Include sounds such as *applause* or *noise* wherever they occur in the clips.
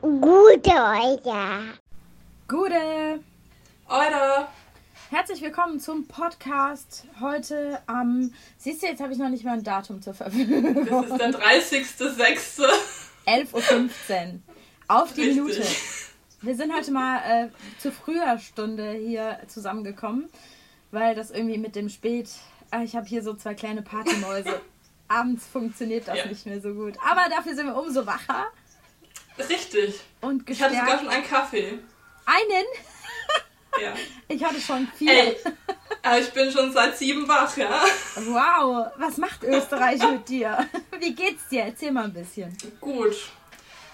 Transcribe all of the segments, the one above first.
Gute Euer. Gute. Eure. Herzlich willkommen zum Podcast heute am. Siehst du, jetzt habe ich noch nicht mal ein Datum zur Verfügung. Das ist der 30.06. 11.15 Uhr. Auf die Richtig. Minute. Wir sind heute mal äh, zu früher Stunde hier zusammengekommen, weil das irgendwie mit dem Spät. Ah, ich habe hier so zwei kleine Partymäuse. *laughs* Abends funktioniert das Ja. nicht mehr so gut. Aber dafür sind wir umso wacher Richtig. und Ich hatte sogar gestärkt. schon einen Kaffee. Einen? *laughs* Ja. Ich hatte schon vier. Ey, aber ich bin schon seit sieben wach, ja? Wow, was macht Österreich *laughs* mit dir? Wie geht's dir? Erzähl mal ein bisschen. Gut.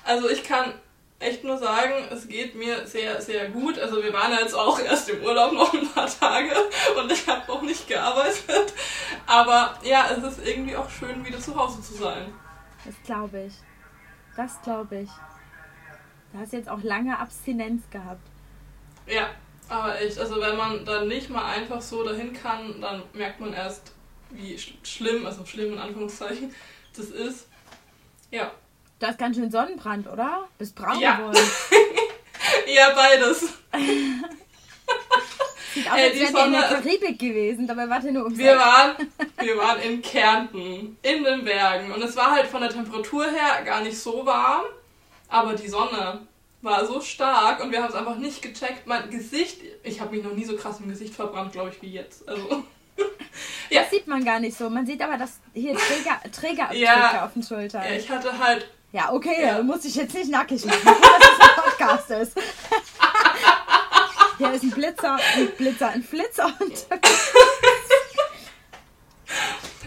Also ich kann echt nur sagen, es geht mir sehr, sehr gut. Also wir waren ja jetzt auch erst im Urlaub noch ein paar Tage und ich habe noch nicht gearbeitet. Aber ja, es ist irgendwie auch schön, wieder zu Hause zu sein. Das glaube ich. Das glaube ich. Du hast jetzt auch lange Abstinenz gehabt. Ja, aber echt, also wenn man dann nicht mal einfach so dahin kann, dann merkt man erst, wie sch schlimm, also schlimm in Anführungszeichen, das ist. Ja. Du hast ganz schön Sonnenbrand, oder? Bist braun Ja. geworden. *laughs* Ja, beides. *laughs* Sieht aus, Ey, als die wärt ihr in der Sonne- Karibik gewesen. Dabei wart ihr nur ums Wir waren, *laughs* wir waren in Kärnten, in den Bergen. Und es war halt von der Temperatur her gar nicht so warm, aber die Sonne war so stark und wir haben es einfach nicht gecheckt. Mein Gesicht, ich habe mich noch nie so krass im Gesicht verbrannt, glaube ich, wie jetzt. Also, *laughs* ja. Das sieht man gar nicht so. Man sieht aber das hier Träger, *laughs* Trägerabdrücke Ja. auf den Schultern. ja, ich hatte halt Ja, okay, Ja. muss ich jetzt nicht nackig machen, *laughs* dass es ein Podcast ist. Hier ist ein Blitzer, ein Blitzer, ein Flitzer und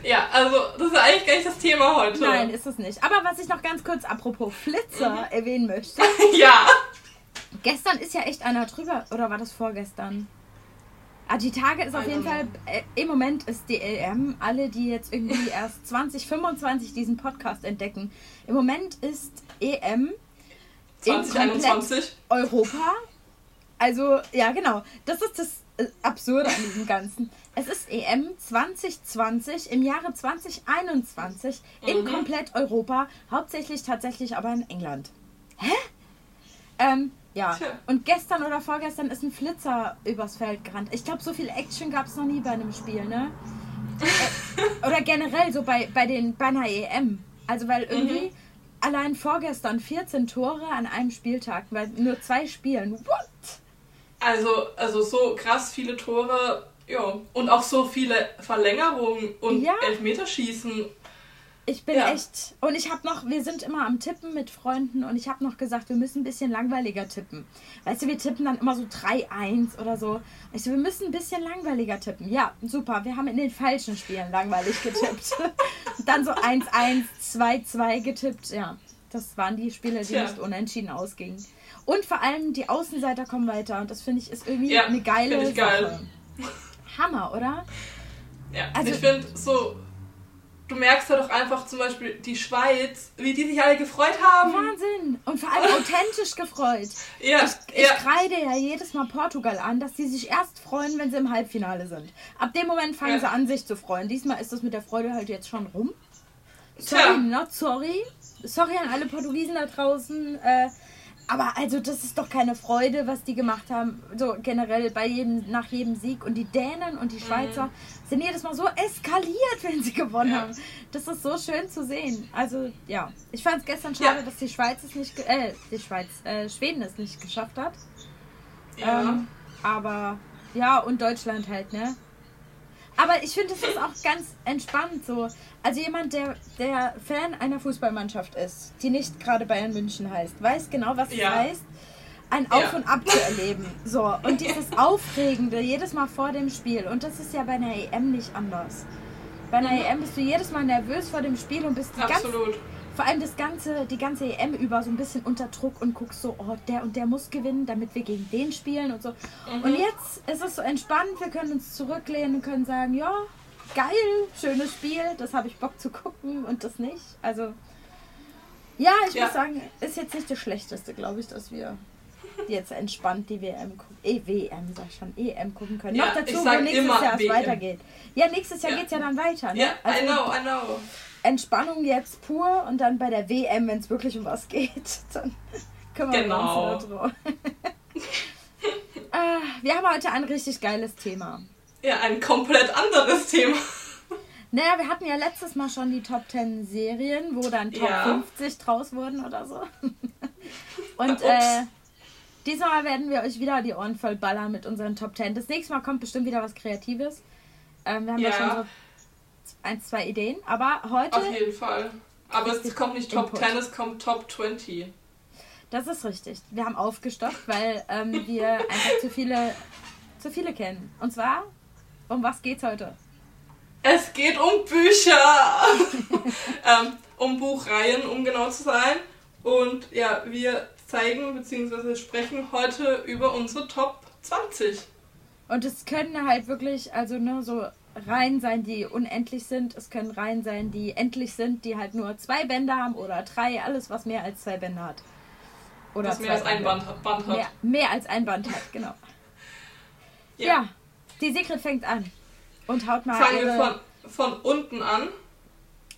Ja, also das ist eigentlich gar nicht das Thema heute. Nein, ist es nicht. Aber was ich noch ganz kurz apropos Flitzer erwähnen möchte. *laughs* Ja. Gestern ist ja echt einer drüber. Oder war das vorgestern? Ah, die Tage ist auf jeden Fall. Äh, Im Moment ist EM. Alle, die jetzt irgendwie *laughs* erst 2025 diesen Podcast entdecken. Im Moment ist EM in komplett 2021. Europa. Also, ja, genau. Das ist das äh, Absurde an diesem Ganzen. Es ist EM 2020 im Jahre 2021 in Mhm. komplett Europa. Hauptsächlich tatsächlich aber in England. Hä? Ähm, ja. Tja. Und gestern oder vorgestern ist ein Flitzer übers Feld gerannt. Ich glaube, so viel Action gab es noch nie bei einem Spiel, ne? Äh, oder generell so bei, bei, den, bei einer EM. Also, weil irgendwie Mhm. allein vorgestern 14 Tore an einem Spieltag, bei nur zwei Spielen. What? Also, also so krass viele Tore, ja. Und auch so viele Verlängerungen und Ja. Elfmeterschießen. Ich bin Ja. echt. Und ich habe noch, wir sind immer am Tippen mit Freunden und ich habe noch gesagt, wir müssen ein bisschen langweiliger tippen. Weißt du, wir tippen dann immer so 3-1 oder so. Ich so, wir müssen ein bisschen langweiliger tippen. Ja, super. Wir haben in den falschen Spielen langweilig getippt. *laughs* dann so 1-1, 2-2 getippt. Ja, das waren die Spiele, die Tja. nicht unentschieden ausgingen. Und vor allem die Außenseiter kommen weiter. Und das finde ich ist irgendwie Ja, eine geile ich geil. Sache. Hammer, oder? Ja, Also- ich finde so, du merkst ja doch einfach zum Beispiel die Schweiz, wie die sich alle gefreut haben. Wahnsinn! Und vor allem *laughs* authentisch gefreut. Ja, Ich ja, kreide ja jedes Mal Portugal an, dass sie sich erst freuen, wenn sie im Halbfinale sind. Ab dem Moment fangen Ja. sie an, sich zu freuen. Diesmal ist das mit der Freude halt jetzt schon rum. Sorry, Tja. not sorry. Sorry an alle Portugiesen da draußen. Äh, aber also das ist doch keine Freude, was die gemacht haben. So generell bei jedem, nach jedem Sieg. Und die Dänen und die Schweizer sind jedes Mal so eskaliert, wenn sie gewonnen Mhm. Ja. haben. Das ist so schön zu sehen. Also ja, ich fand es gestern schade, Ja. dass die Schweiz es nicht, äh, die Schweiz, äh, Schweden es nicht geschafft hat. ja. Ähm, aber ja, und Deutschland halt, ne? Aber ich finde, es ist auch ganz entspannt so. Also jemand, der, der Fan einer Fußballmannschaft ist, die nicht gerade Bayern München heißt, weiß genau, was Ja. es heißt, ein Auf Ja. und Ab zu erleben. So, und dieses *laughs* Aufregende jedes Mal vor dem Spiel. Und das ist ja bei einer EM nicht anders. Bei einer Mhm. EM bist du jedes Mal nervös vor dem Spiel und bist die Absolut. Vor allem das ganze, die ganze EM über so ein bisschen unter Druck und guckst so, oh, der und der muss gewinnen, damit wir gegen den spielen und so. Mhm. Und jetzt ist es so entspannt, wir können uns zurücklehnen und können sagen, ja, geil, schönes Spiel, das habe ich Bock zu gucken und das nicht. Also, ja, ich Ja. muss sagen, ist jetzt nicht das Schlechteste, glaube ich, dass wir jetzt entspannt die WM gucken. Eh, WM, sag ich schon, EM gucken können. Ja, Noch dazu, wo nächstes Jahr es weitergeht. Ja, nächstes Jahr Ja. geht es ja dann weiter. Ne? Ja, I Also, know, I know. Entspannung jetzt pur und dann bei der WM, wenn es wirklich um was geht, *laughs* dann kümmern Genau. wir uns darum. äh, *laughs* wir haben heute ein richtig geiles Thema. Ja, ein komplett anderes Thema. Naja, wir hatten ja letztes Mal schon die Top 10 Serien, wo dann Top Ja. 50 draus wurden oder so. *laughs* Und äh, diesmal werden wir euch wieder die Ohren voll ballern mit unseren Top 10. Das nächste Mal kommt bestimmt wieder was Kreatives. Ähm, wir haben ja. Ja. schon so ein, zwei Ideen. Aber heute, Auf jeden Fall. Aber es kommt nicht Top Input. 10, es kommt Top 20. das ist richtig. Wir haben aufgestockt, weil ähm, wir einfach zu viele, zu viele kennen. Und zwar, um was geht's heute? Es geht um Bücher. *laughs* ähm, um Buchreihen, um genau zu sein. Und ja, wir zeigen bzw. sprechen heute über unsere Top 20. Und es können halt wirklich, also nur so Reihen sein, die unendlich sind. Es können Reihen sein, die endlich sind, die halt nur zwei Bände haben oder drei, alles was mehr als zwei Bände hat. Oder Das mehr als ein. Band, hat- Band hat. Mehr, mehr als ein Band hat, genau. Ja, Ja. die Secret fängt an. Und haut mal Fangen wir von, von unten an.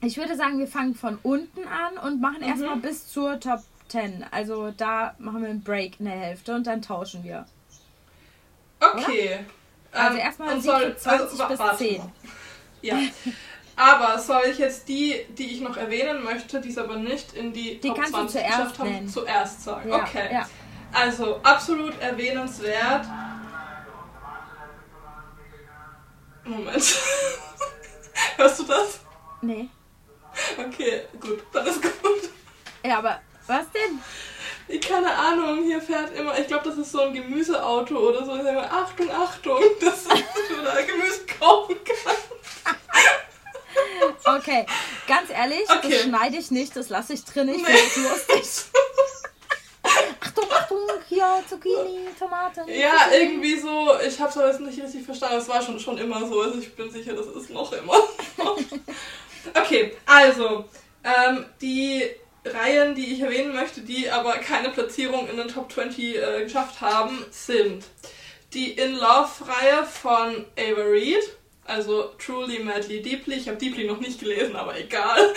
Ich würde sagen, wir fangen von unten an und machen Mhm. erstmal bis zur Top 10. Also da machen wir einen Break in der Hälfte und dann tauschen wir. Okay. Also Ähm, erstmal und Secret 20 wa- bis warte 10. mal. Ja. *laughs* Aber soll ich jetzt die, die ich noch erwähnen möchte, die es aber nicht in die Die Top kannst du 20 zuerst geschafft haben, nennen. zuerst sagen? Ja, okay. ja. Also absolut erwähnenswert. Moment. *laughs* Hörst du das? Nee. Okay, gut, dann ist gut. Ja, aber was denn? Ich *laughs* keine Ahnung, hier fährt immer, ich glaube, das ist so ein Gemüseauto oder so. Ich sag immer, Achtung, Achtung, *laughs* dass du da Gemüse kaufen kannst. *laughs* Okay, ganz ehrlich, Okay. das schneide ich nicht, das lasse ich drin. Ich Nee. finde lustig. Achtung, Achtung, hier Zucchini, Tomaten. Ja, Zucchini. irgendwie so, ich habe es aber jetzt nicht richtig verstanden, es war schon, schon immer so, also ich bin sicher, das ist noch immer so. Okay, also, ähm, die Reihen, die ich erwähnen möchte, die aber keine Platzierung in den Top 20 äh, geschafft haben, sind die In Love-Reihe von Ava Reed, also Truly, Madly, Deeply. Ich habe Deeply noch nicht gelesen, aber egal.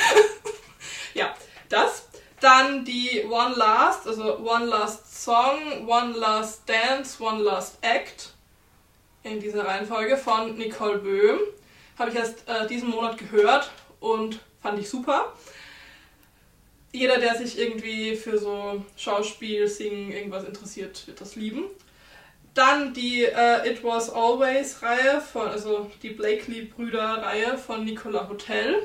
*laughs* ja, das. Dann die One Last, also One Last Song, One Last Dance, One Last Act in dieser Reihenfolge von Nicole Böhm. Habe ich erst äh, diesen Monat gehört und fand ich super. Jeder, der sich irgendwie für so Schauspiel, Singen, irgendwas interessiert, wird das lieben. Dann die äh, It Was Always Reihe von, also die Blakely-Brüder Reihe von Nicola Hotel.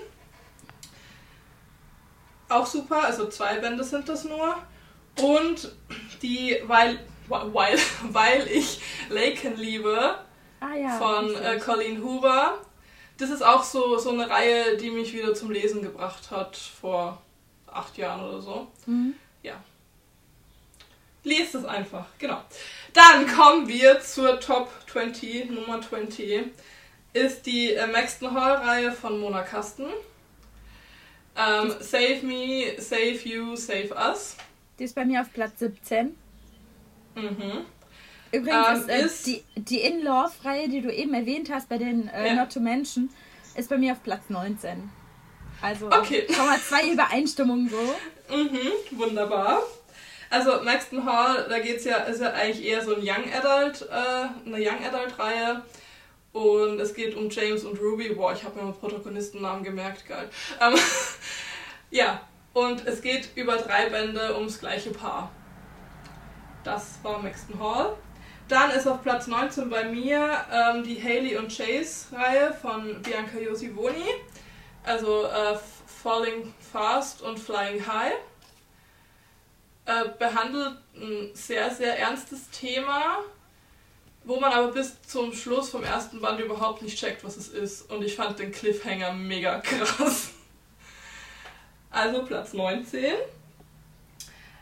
Auch super, also zwei Bände sind das nur. Und die, weil, weil, *laughs* weil ich Laken liebe, ah, ja, von äh. Colleen Hoover. Das ist auch so, so eine Reihe, die mich wieder zum Lesen gebracht hat vor acht Jahren oder so. Mhm. Lest es einfach, genau. Dann kommen wir zur Top 20, Nummer 20. Ist die äh, Maxton Hall-Reihe von Mona Kasten. Ähm, save Me, Save You, Save Us. Die ist bei mir auf Platz 17. Mhm. Übrigens Ähm, ist, äh, ist- die, die In Love-Reihe, die du eben erwähnt hast bei den äh, Ja. Not to Mention, ist bei mir auf Platz 19. Also Okay. schon mal zwei Übereinstimmungen so. Mhm, wunderbar. Also Maxton Hall, da geht's ja, ist ja eigentlich eher so ein Young Adult, äh, eine Young Adult Reihe. Und es geht um James und Ruby. Boah, ich habe mir mal Protagonistennamen gemerkt, geil. Ähm, *laughs* ja, und es geht über drei Bände ums gleiche Paar. Das war Maxton Hall. Dann ist auf Platz 19 bei mir ähm, die Haley und Chase Reihe von Bianca Josivoni. Also äh, Falling Fast und Flying High. Äh, behandelt ein sehr, sehr ernstes Thema, wo man aber bis zum Schluss vom ersten Band überhaupt nicht checkt, was es ist. Und ich fand den Cliffhanger mega krass. Also Platz 19.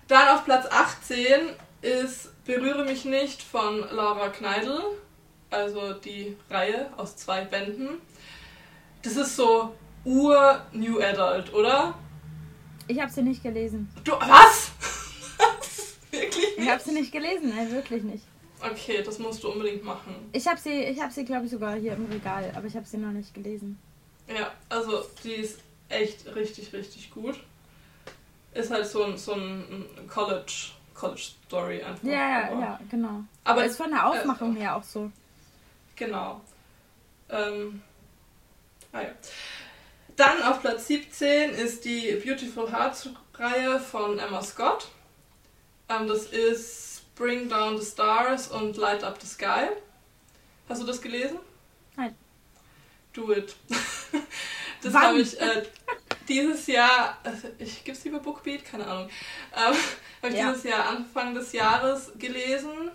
Dann auf Platz 18 ist Berühre mich nicht von Laura Kneidl. Also die Reihe aus zwei Bänden. Das ist so ur-New Adult, oder? Ich habe sie nicht gelesen. Du, was? *laughs* Wirklich Ich nicht? habe sie nicht gelesen, nein, wirklich nicht. Okay, das musst du unbedingt machen. Ich habe sie, ich habe sie, glaube ich, sogar hier im Regal, aber ich habe sie noch nicht gelesen. Ja, also die ist echt richtig, richtig gut. Ist halt so ein, so ein College, College Story einfach. Ja, ja, aber- ja, genau. Aber ist von der Aufmachung her auch so. Genau. Ähm, ah ja. Dann auf Platz 17 ist die Beautiful Hearts Reihe von Emma Scott. Ähm, das ist Bring Down the Stars und Light Up the Sky. Hast du das gelesen? Nein. Do it. *laughs* das habe ich äh, dieses Jahr, äh, ich gibt's lieber Bookbeat, keine Ahnung, ähm, habe ich Ja. dieses Jahr Anfang des Jahres gelesen.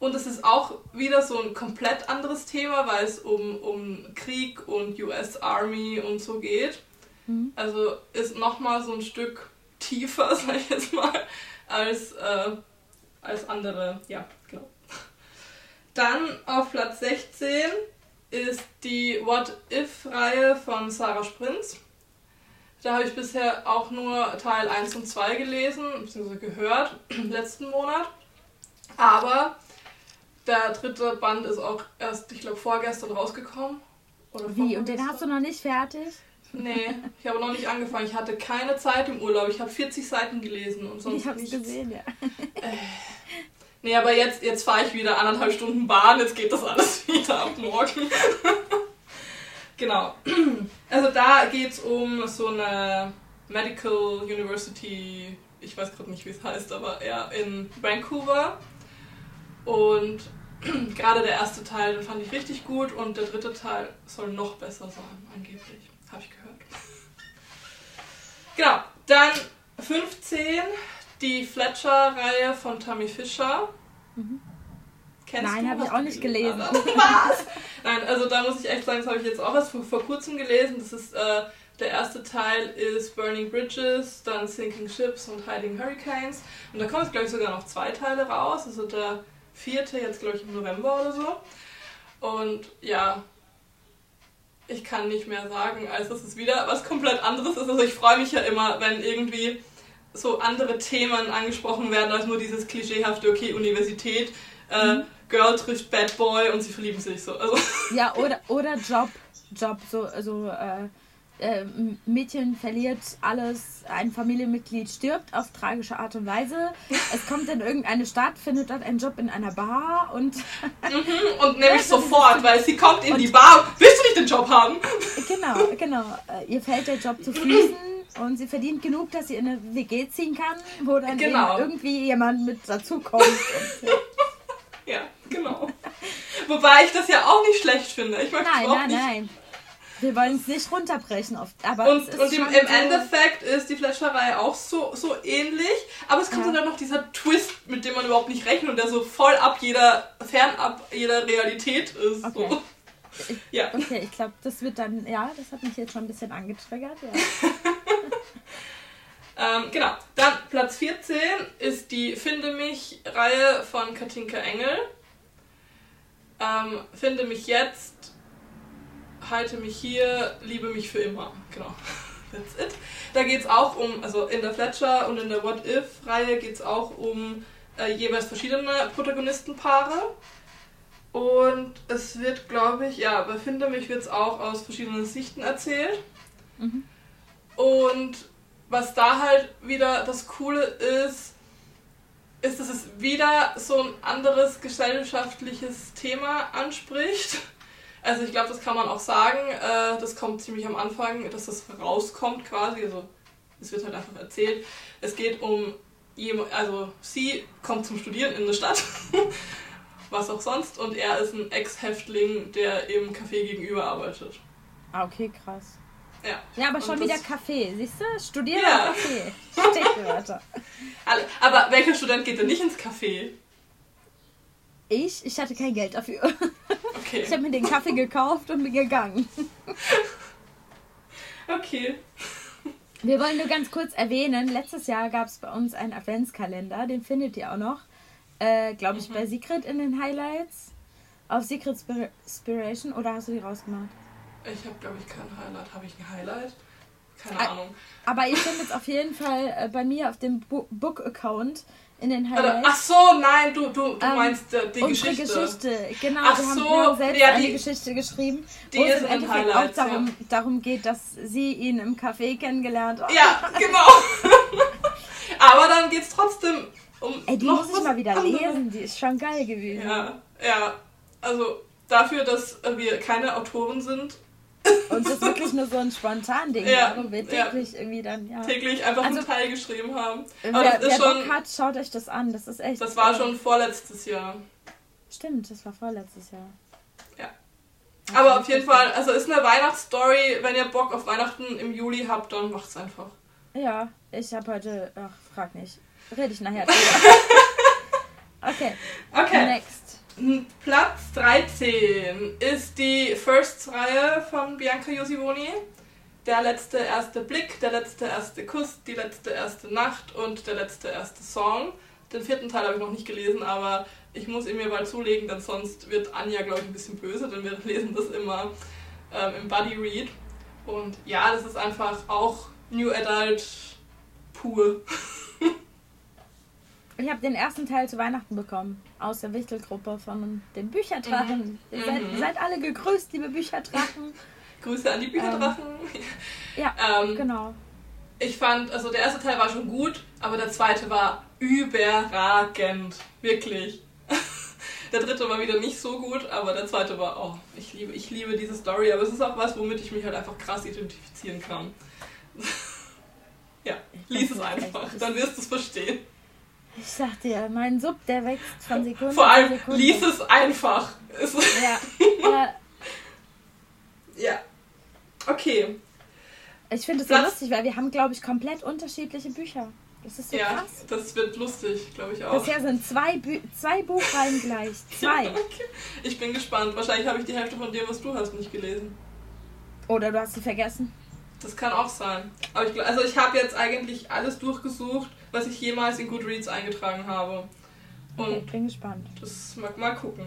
Und es ist auch wieder so ein komplett anderes Thema, weil es um, um Krieg und US Army und so geht. Mhm. Also ist nochmal so ein Stück tiefer, *laughs* sag ich jetzt mal, als, äh, als andere. Ja, genau. Dann auf Platz 16 ist die What If-Reihe von Sarah Sprinz. Da habe ich bisher auch nur Teil 1 und 2 gelesen, beziehungsweise gehört, *clears throat* letzten Monat. Aber der dritte Band ist auch erst, ich glaube, vorgestern rausgekommen. Oder Wie? Und den hast du noch nicht fertig? Nee, ich habe noch nicht angefangen. Ich hatte keine Zeit im Urlaub. Ich habe 40 Seiten gelesen und sonst ich hab's nichts. gesehen, ja. Nee, aber jetzt, jetzt fahre ich wieder anderthalb Stunden Bahn. Jetzt geht das alles *laughs* wieder ab morgen. genau. Also da geht es um so eine Medical University, ich weiß gerade nicht, wie es heißt, aber eher in Vancouver. Und *clears throat* gerade der erste Teil, den fand ich richtig gut und der dritte Teil soll noch besser sein, angeblich. Habe ich gehört. *laughs* Genau, dann 15, die Fletcher-Reihe von Tammy Fischer. Kennst Nein, du? habe ich auch nicht *laughs* gelesen? gelesen. Was? Nein, also da muss ich echt sagen, das habe ich jetzt auch erst vor, vor kurzem gelesen. Das ist, äh, der erste Teil ist Burning Bridges, dann Sinking Ships und Hiding Hurricanes. Und da kommen jetzt, glaube ich, sogar noch zwei Teile raus. Also der vierte jetzt, glaube ich, im November oder so. Und ja, ich kann nicht mehr sagen, als dass es wieder was komplett anderes ist. Also ich freue mich ja immer, wenn irgendwie so andere Themen angesprochen werden, als nur dieses klischeehafte, okay, Universität, äh, Mhm. Girl trifft Bad Boy und sie verlieben sich so. Also, Ja, oder, oder Job. Job, so, so äh, äh, Mädchen verliert alles, ein Familienmitglied stirbt auf tragische Art und Weise. *laughs* Es kommt in irgendeine Stadt, findet dort einen Job in einer Bar und mhm, *laughs* und nämlich so sofort, weil sie kommt in die Bar. Willst du nicht den Job haben? genau, genau. Äh, Ihr fällt der Job zu Füßen und sie verdient genug, dass sie in eine WG ziehen kann, wo dann Genau. irgendwie jemand mit dazukommt. *laughs* Ja. Genau. Wobei ich das ja auch nicht schlecht finde. Ich mag Nein, auch nein, nicht. nein. Wir wollen es nicht runterbrechen oft, aber Und, und im, im so, Endeffekt ist die Fleischerei auch so, so ähnlich, aber es kommt Ja. dann noch dieser Twist, mit dem man überhaupt nicht rechnet und der so voll ab jeder, fernab jeder Realität ist. Okay. So. Ja. Okay, ich glaube, das wird dann, ja, das hat mich jetzt schon ein bisschen angetriggert. Ja. *laughs* Ähm, genau. Dann Platz 14 ist die Finde mich-Reihe von Katinka Engel. Ähm, Finde mich jetzt, halte mich hier, liebe mich für immer. Genau. *laughs* That's it. Da geht es auch um, also in der Fletcher und in der What If-Reihe geht es auch um äh, jeweils verschiedene Protagonistenpaare. Und es wird, glaube ich, ja, bei Finde mich wird es auch aus verschiedenen Sichten erzählt. Mhm. Und was da halt wieder das Coole ist, ist, dass es wieder so ein anderes gesellschaftliches Thema anspricht. Also ich glaube, das kann man auch sagen. Äh, das kommt ziemlich am Anfang, dass das rauskommt quasi. Also es wird halt einfach erzählt. Es geht um jemand, also sie kommt zum Studieren in eine Stadt, *laughs* was auch sonst, und er ist ein Ex-Häftling, der im Café gegenüber arbeitet. Ah, okay, krass. Ja. Ja, aber schon wieder Kaffee, siehst du? Studieren Ja. Kaffee. Stichwörter. *laughs* Alle- Aber welcher Student geht denn nicht ins Café? Ich, ich hatte kein Geld dafür. *laughs* Okay. Ich habe mir den Kaffee gekauft und bin gegangen. Okay. Wir wollen nur ganz kurz erwähnen, letztes Jahr gab es bei uns einen Adventskalender, den findet ihr auch noch, äh, glaube ich, Mhm. bei Secret in den Highlights. Auf Secret Spir- Inspiration oder hast du die rausgemacht? Ich habe, glaube ich, kein Highlight. Habe ich ein Highlight? Keine Ah, Ahnung. Aber ihr findet es auf jeden Fall äh, bei mir auf dem Book-Account in den Highlights. ach so, nein, du, du, du Ähm, meinst äh, die Unsere Geschichte. Geschichte, genau. Ach wir, haben, so, haben selbst ja, eine die- Geschichte geschrieben, die wo es ist im Endeffekt auch darum, darum geht, dass sie ihn im Café kennengelernt hat. Ja, *laughs* genau. *laughs* Aber dann geht's trotzdem um Ey, die noch muss ich mal wieder anderes- lesen, die ist schon geil gewesen. Ja, ja. Also dafür, dass wir keine Autoren sind, Und das wirklich nur so ein Spontan-Ding Ja, war, wo wir ja. täglich irgendwie dann, ja. täglich einfach Also- einen Teil geschrieben haben. Wer, Aber das wer ist Bock schon, hat, schaut euch das an. Das ist echt. das war äh, schon vorletztes Jahr. Stimmt, das war vorletztes Jahr. Ja. Okay, Aber auf jeden das- Fall, also ist eine Weihnachtsstory. Wenn ihr Bock auf Weihnachten im Juli habt, dann macht's einfach. Ja, ich habe heute. Ach, frag nicht. Rede ich nachher drüber. *laughs* okay, Okay. next. Platz 13 ist die Firsts-Reihe von Bianca Josivoni. Der letzte erste Blick, der letzte erste Kuss, die letzte erste Nacht und der letzte erste Song. Den vierten Teil habe ich noch nicht gelesen, aber ich muss ihn mir bald zulegen, denn sonst wird Anja, glaube ich, ein bisschen böse, denn wir lesen das immer ähm, im Buddy Read. Und ja, das ist einfach auch New Adult pur. Ich habe den ersten Teil zu Weihnachten bekommen. Aus der Wichtelgruppe von den Bücherdrachen. Ihr seid, Mhm. seid alle gegrüßt, liebe Bücherdrachen. *laughs* Grüße an die Bücherdrachen. Ja, *laughs* ähm, genau. Ich fand, also der erste Teil war schon gut, aber der zweite war überragend. Wirklich. *laughs* Der dritte war wieder nicht so gut, aber der zweite war, oh, ich liebe, ich liebe diese Story, aber es ist auch was, womit ich mich halt einfach krass identifizieren kann. ja, lies es einfach, dann wirst du es verstehen. Ich sag dir, mein Sub, der wächst von Sekunde Vor allem, Sekunde. lies es einfach. Es, Ja, *laughs* ja. ja. Okay, Ich finde es so lustig, weil wir haben, glaube ich, komplett unterschiedliche Bücher. Das ist so ja, krass. das wird lustig, glaube ich auch. Bisher sind zwei, Bü zwei Buchreihen gleich. *laughs* Zwei. Okay. Ich bin gespannt. Wahrscheinlich habe ich die Hälfte von dem, was du hast, nicht gelesen. Oder du hast sie vergessen. Das kann auch sein. Aber ich, also ich habe jetzt eigentlich alles durchgesucht, was ich jemals in Goodreads eingetragen habe. Okay, Und bin gespannt. das mag mal gucken.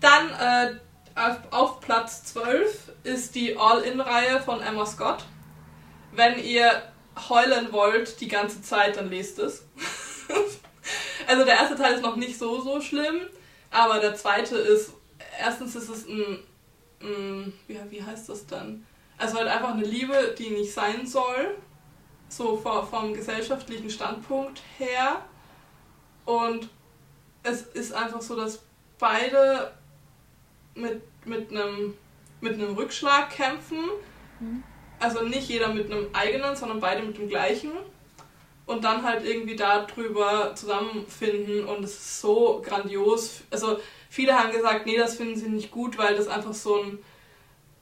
Dann äh, auf, Platz 12 ist die All-In-Reihe von Emma Scott. Wenn ihr heulen wollt die ganze Zeit, dann lest es. *laughs* also der erste Teil ist noch nicht so, so schlimm, aber der zweite ist, erstens ist es ein, ein wie, wie heißt das dann? Also halt einfach eine Liebe, die nicht sein soll, so vom, gesellschaftlichen Standpunkt her. Und es ist einfach so, dass beide mit, mit, einem, mit einem Rückschlag kämpfen. Mhm. Also nicht jeder mit einem eigenen, sondern beide mit dem gleichen. Und dann halt irgendwie darüber zusammenfinden und es ist so grandios. Also viele haben gesagt, nee, das finden sie nicht gut, weil das einfach so ein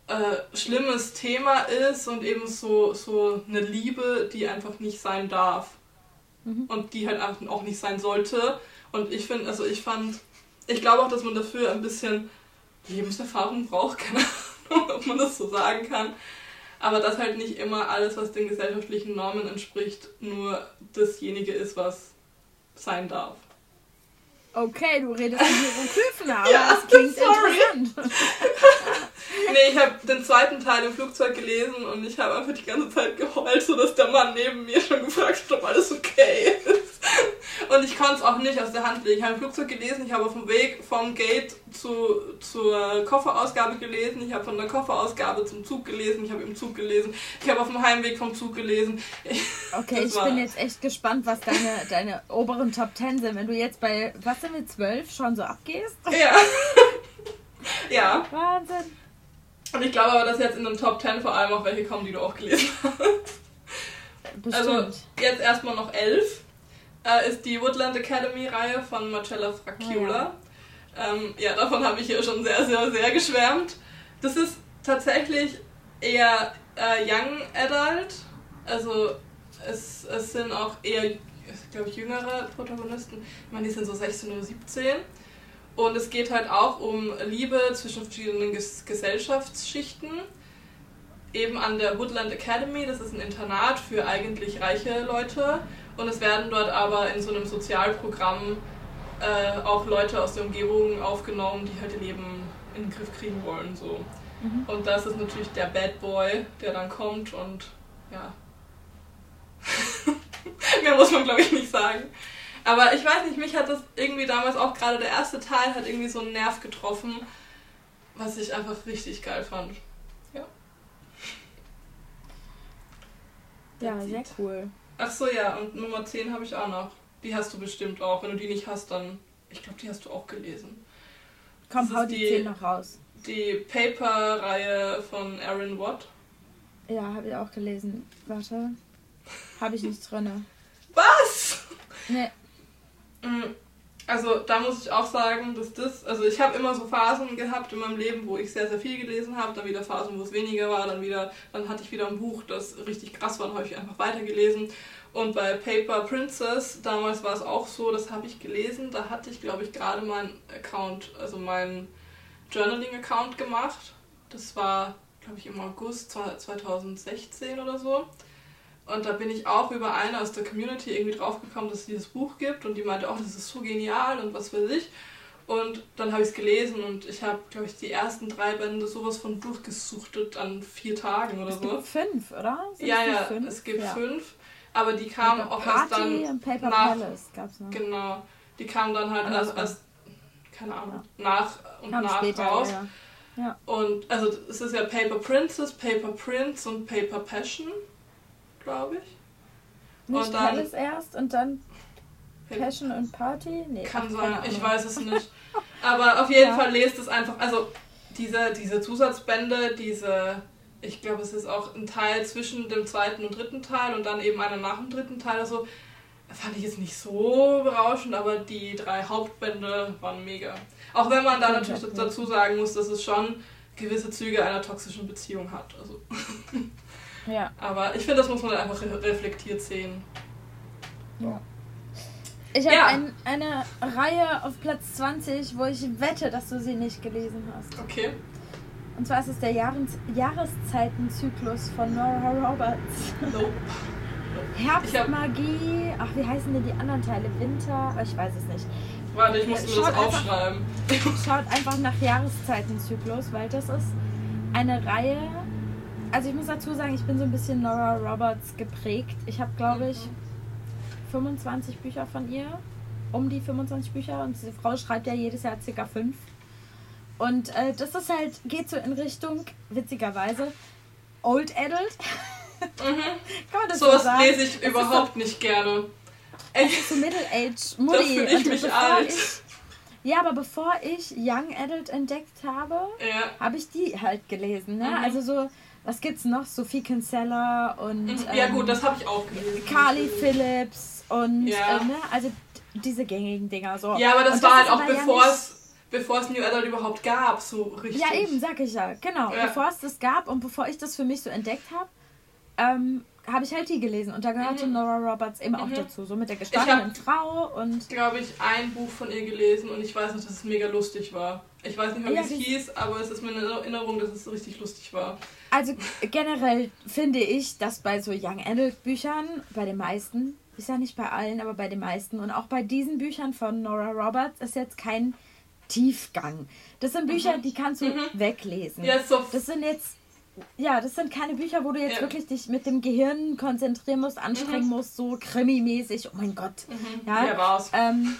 äh, schlimmes Thema ist und eben so, so eine Liebe, die einfach nicht sein darf. Mhm. Und die halt auch nicht sein sollte. Und ich finde, also ich fand, ich glaube auch, dass man dafür ein bisschen Lebenserfahrung braucht, *laughs* keine Ahnung, ob man das so sagen kann. Aber dass halt nicht immer alles, was den gesellschaftlichen Normen entspricht, nur dasjenige ist, was sein darf. Okay, du redest mit Hieroglyphen, aber *laughs* Ja, das klingt sorry. interessant. *laughs* *laughs* Nee, ich habe den zweiten Teil im Flugzeug gelesen und ich habe einfach die ganze Zeit geheult, sodass der Mann neben mir schon gefragt hat, ob alles okay ist. Und ich konnte es auch nicht aus der Hand legen. Ich habe im Flugzeug gelesen, ich habe auf dem Weg vom Gate zu, zur Kofferausgabe gelesen, ich habe von der Kofferausgabe zum Zug gelesen, ich habe im Zug gelesen, ich habe auf dem Heimweg vom Zug gelesen. *laughs* Okay, Das ich bin jetzt echt gespannt, was deine, deine oberen Top 10 sind. Wenn du jetzt bei, was sind wir, 12 schon so abgehst? Ja. *laughs* ja. Wahnsinn. Und ich glaube aber, dass jetzt in den Top 10 vor allem auch welche kommen, die du auch gelesen *laughs* hast. Bestimmt. Also jetzt erstmal noch elf. Äh, ist die Woodland Academy Reihe von Marcella Fracchiola. Ähm, ja, davon habe ich hier schon sehr, sehr, sehr geschwärmt. Das ist tatsächlich eher äh, Young Adult. Also es, es sind auch eher, glaube ich, jüngere Protagonisten. Ich meine, die sind so 16 oder 17. Und es geht halt auch um Liebe zwischen verschiedenen Ges Gesellschaftsschichten. Eben an der Woodland Academy, das ist ein Internat für eigentlich reiche Leute. Und es werden dort aber in so einem Sozialprogramm äh, auch Leute aus der Umgebung aufgenommen, die halt ihr Leben in den Griff kriegen wollen. So. Mhm. Und das ist natürlich der Bad Boy, der dann kommt und ja. *laughs* Mehr muss man glaube ich nicht sagen. Aber ich weiß nicht, mich hat das irgendwie damals auch gerade der erste Teil hat irgendwie so einen Nerv getroffen, was ich einfach richtig geil fand. ja, sehr cool. Ach so, ja, und Nummer 10 habe ich auch noch. Die hast du bestimmt auch. Wenn du die nicht hast, dann. Ich glaube, die hast du auch gelesen. Komm, Das hau die- 10 noch raus. Die Paper-Reihe von Aaron Watt. Ja, habe ich auch gelesen. Warte. Habe ich nicht drinne. Was? Nee. Mm, Also da muss ich auch sagen, dass das, also ich habe immer so Phasen gehabt in meinem Leben, wo ich sehr, sehr viel gelesen habe, dann wieder Phasen, wo es weniger war, dann wieder, dann hatte ich wieder ein Buch, das richtig krass war, habe ich einfach weitergelesen. Und bei Paper Princess, damals war es auch so, das habe ich gelesen, da hatte ich, glaube ich, gerade meinen Account, also meinen Journaling-Account gemacht. Das war, glaube ich, im August 2016 oder so. Und da bin ich auch über eine aus der Community irgendwie draufgekommen, dass es dieses Buch gibt und die meinte, oh, das ist so genial und was weiß ich. Und dann habe ich es gelesen und ich habe, glaube ich, die ersten drei Bände sowas von durchgesuchtet an vier Tagen oder Es so. gibt fünf, oder? Sind Ja, ja, fünf? es gibt ja. fünf, aber die kamen Paper auch erst Party dann und Paper nach- Palace gab's noch. Genau. Die kamen dann halt Andersrum. als keine Ahnung, nach und Kam nach später, raus. ja. ja. Und also es ist ja Paper Princess, Paper Prince und Paper Passion, glaube ich. Nicht Und dann- Palace erst und dann Passion und Party? Nee, Kann sein, ich weiß es nicht. Aber auf jeden Ja. Fall lest es einfach, also diese, diese Zusatzbände, diese, ich glaube es ist auch ein Teil zwischen dem zweiten und dritten Teil und dann eben einer nach dem dritten Teil, also fand ich jetzt nicht so berauschend, aber die drei Hauptbände waren mega. Auch wenn man da natürlich dazu sagen muss, dass es schon gewisse Züge einer toxischen Beziehung hat. Also, *laughs* Ja. aber ich finde, das muss man einfach re- reflektiert sehen. Ich habe Ja. ein, eine Reihe auf Platz 20, wo ich wette, dass du sie nicht gelesen hast. Okay. Und zwar ist es der Jahres Jahreszeitenzyklus von Nora Roberts. Nope. *laughs* Herbstmagie. Ach, wie heißen denn die anderen Teile? Winter? Ich weiß es nicht. Warte, ich muss mir Schaut das einfach- aufschreiben. Schaut einfach nach Jahreszeitenzyklus, weil das ist eine Reihe. Also ich muss dazu sagen, ich bin so ein bisschen Nora Roberts geprägt. Ich habe, glaube ich, 25 Bücher von ihr. Um die 25 Bücher. Und diese Frau schreibt ja jedes Jahr circa fünf. Und äh, das ist halt, geht so in Richtung, witzigerweise, Old Adult. Mhm. *laughs* Kann man das so Sowas sagen? lese ich Es überhaupt nicht gerne. So, Echt? es ist so Middle-Age Mutti. Da ich mich alt. Ich, ja, aber bevor ich Young Adult entdeckt habe, Ja. habe ich die halt gelesen. Ne? Mhm. Also so, was gibt's noch? Sophie Kinsella und Mhm. Ja ähm, gut, das habe ich auch gelesen. Carly Phillips und Ja. äh, ne? also diese gängigen Dinger. So. Ja, aber das Und war halt auch ja bevor nicht- es bevor es New Adult überhaupt gab, so richtig. Ja, eben, sag ich ja. Genau. Ja. Bevor es das gab und bevor ich das für mich so entdeckt habe, ähm, habe ich halt die gelesen. Und da gehörte Mhm. Nora Roberts eben auch Mhm. dazu. So mit der gestandenen Frau und. glaube ich, ein Buch von ihr gelesen und ich weiß noch, dass es mega lustig war. Ich weiß nicht mehr, wie Ja, es das- hieß, aber es ist mir in Erinnerung, dass es richtig lustig war. Also generell finde ich, dass bei so Young Adult Büchern, bei den meisten, ist ja nicht bei allen, aber bei den meisten und auch bei diesen Büchern von Nora Roberts ist jetzt kein Tiefgang. Das sind Bücher, die kannst du Mhm. weglesen. Ja, so. Das sind jetzt, ja, das sind keine Bücher, wo du jetzt Ja. wirklich dich mit dem Gehirn konzentrieren musst, anstrengen musst, so krimimäßig. Oh mein Gott. Mhm. Ja, Ja, war's. Ähm,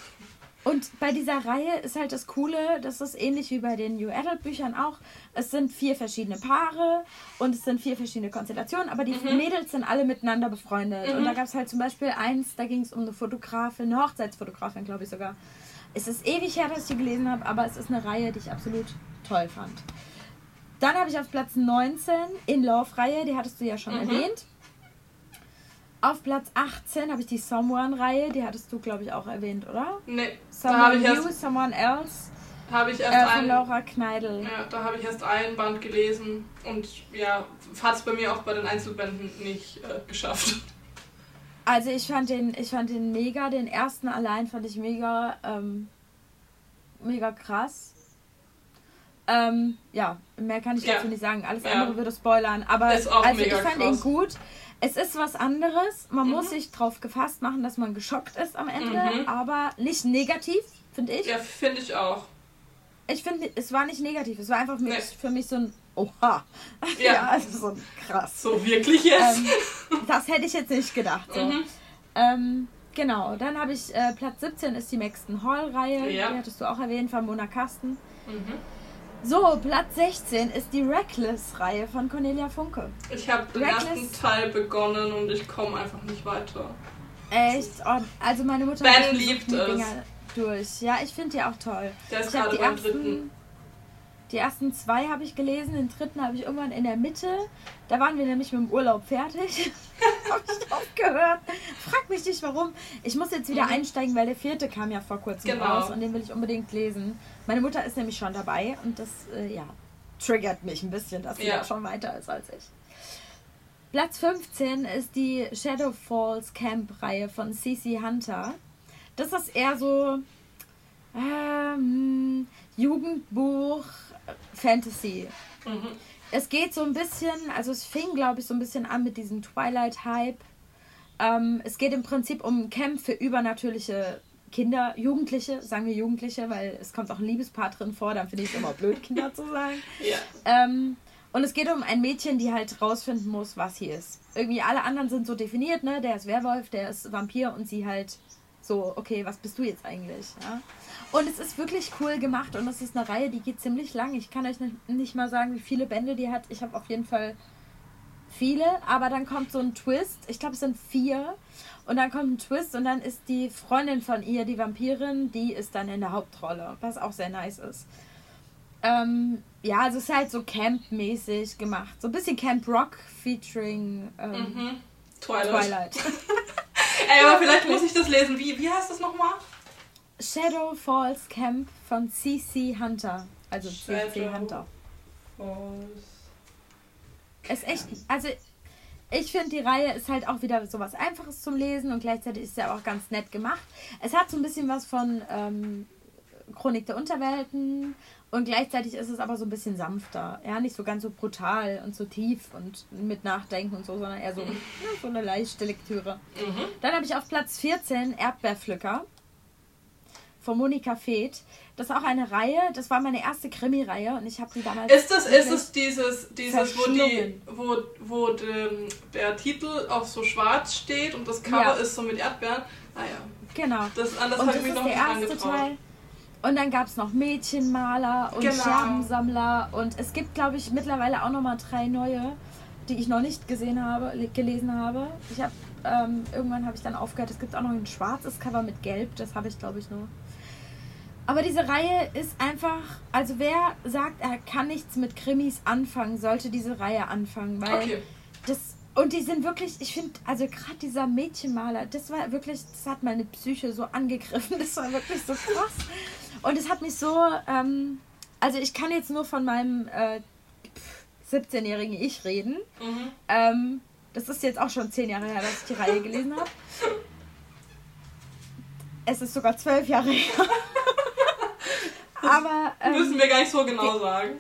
und bei dieser Reihe ist halt das Coole, das ist ähnlich wie bei den New Adult Büchern auch. Es sind vier verschiedene Paare und es sind vier verschiedene Konstellationen, aber die Mhm. Mädels sind alle miteinander befreundet. Und da gab es halt zum Beispiel eins, da ging es um eine Fotografin, eine Hochzeitsfotografin, glaube ich sogar. Es ist ewig her, dass ich die gelesen habe, aber es ist eine Reihe, die ich absolut toll fand. Dann habe ich auf Platz 19 In Love-Reihe, die hattest du ja schon Mhm. erwähnt. Auf Platz 18 habe ich die Someone-Reihe, die hattest du, glaube ich, auch erwähnt, oder? Nee, da habe Someone ich New, erst, Someone Else hab ich erst äh, von ein, Laura Kneidl. ja, da habe ich erst einen Band gelesen und ja, hat es bei mir auch bei den Einzelbänden nicht äh, geschafft. Also ich fand den, ich fand den mega, den ersten allein fand ich mega, ähm, mega krass. Ähm, ja, mehr kann ich Ja. dazu nicht sagen. Alles Ja. andere würde spoilern. Aber also ich fand krass. ihn gut. Es ist was anderes. Man Mhm. muss sich drauf gefasst machen, dass man geschockt ist am Ende, Mhm. aber nicht negativ, finde ich. Ja, finde ich auch. Ich finde, es war nicht negativ. Es war einfach Nee. für mich so ein Oha. *laughs* Ja. also so ein krass. So wirklich jetzt? Ähm, das hätte ich jetzt nicht gedacht. So. Mhm. Ähm, genau, dann habe ich äh, Platz 17 ist die Maxton Hall-Reihe. Ja. Die hattest du auch erwähnt von Mona Kasten. Mhm. So, Platz 16 ist die Reckless-Reihe von Cornelia Funke. Ich habe den Reckless. ersten Teil begonnen und ich komme einfach nicht weiter. Echt? Oh, also meine Mutter Ben liebt die es. Dinger durch. Ja, ich finde die auch toll. Der ist ich gerade die beim ersten, dritten. Die ersten zwei habe ich gelesen, den dritten habe ich irgendwann in der Mitte. Da waren wir nämlich mit dem Urlaub fertig. *laughs* habe ich aufgehört. Frag mich nicht warum. Ich muss jetzt wieder Mhm. einsteigen, weil der vierte kam ja vor kurzem Genau. raus und den will ich unbedingt lesen. Meine Mutter ist nämlich schon dabei und das, äh, ja, triggert mich ein bisschen, dass sie Ja. schon weiter ist als ich. Platz 15 ist die Shadow Falls Camp-Reihe von CC Hunter. Das ist eher so ähm, Jugendbuch Fantasy. Mhm. Es geht so ein bisschen, also es fing, glaube ich, so ein bisschen an mit diesem Twilight-Hype. Ähm, es geht im Prinzip um ein Camp für übernatürliche Kinder, Jugendliche, sagen wir Jugendliche, weil es kommt auch ein Liebespaar drin vor, dann finde ich es immer blöd, Kinder zu sagen. *laughs* Ja. Ähm, und es geht um ein Mädchen, die halt rausfinden muss, was sie ist. Irgendwie alle anderen sind so definiert, ne? Der ist Werwolf, der ist Vampir und sie halt so, okay, was bist du jetzt eigentlich? Ja? Und es ist wirklich cool gemacht und es ist eine Reihe, die geht ziemlich lang. Ich kann euch nicht, nicht mal sagen, wie viele Bände die hat. Ich habe auf jeden Fall viele, aber dann kommt so ein Twist. Ich glaube, es sind vier. Und dann kommt ein Twist und dann ist die Freundin von ihr, die Vampirin, die ist dann in der Hauptrolle, was auch sehr nice ist. Ähm, ja, also es ist halt so Camp-mäßig gemacht. So ein bisschen Camp Rock featuring ähm, Mhm. Twilight. Twilight. *laughs* Ey, aber vielleicht muss ich das lesen. Wie, wie heißt das nochmal? Shadow Falls Camp von CC Hunter. Also CC. Hunter. Ist echt, also ich finde die Reihe ist halt auch wieder so was Einfaches zum Lesen und gleichzeitig ist sie auch ganz nett gemacht. Es hat so ein bisschen was von ähm, Chronik der Unterwelten und gleichzeitig ist es aber so ein bisschen sanfter. Ja, nicht so ganz so brutal und so tief und mit Nachdenken und so, sondern eher so, ja, so eine leichte Lektüre. Mhm. Dann habe ich auf Platz 14 Erdbeerpflücker von Monika Feth. Das ist auch eine Reihe, das war meine erste Krimi-Reihe und ich habe die damals. Ist es, ist es dieses, dieses wo, die, wo, wo dem, der Titel auf so schwarz steht und das Cover Ja. ist so mit Erdbeeren? Ah ja, Genau. das, an das habe das ich mich noch nicht angetraut. Teil. Und dann gab es noch Mädchenmaler und Genau. Scherbensammler. Und es gibt, glaube ich, mittlerweile auch nochmal drei neue, die ich noch nicht gesehen habe, le- gelesen habe. Ich habe ähm, irgendwann habe ich dann aufgehört. Es gibt auch noch ein schwarzes Cover mit Gelb. Das habe ich, glaube ich, nur. Aber diese Reihe ist einfach, also wer sagt, er kann nichts mit Krimis anfangen, sollte diese Reihe anfangen, weil Okay. das und die sind wirklich, ich finde, also gerade dieser Mädchenmaler, das war wirklich, das hat meine Psyche so angegriffen, *laughs* das war wirklich so krass. Und es hat mich so, ähm, also ich kann jetzt nur von meinem äh, 17-jährigen Ich reden. Mhm. Ähm, das ist jetzt auch schon zehn Jahre her, dass ich die Reihe gelesen habe. Es ist sogar zwölf Jahre her. Aber, ähm, Müssen wir gar nicht so genau sagen.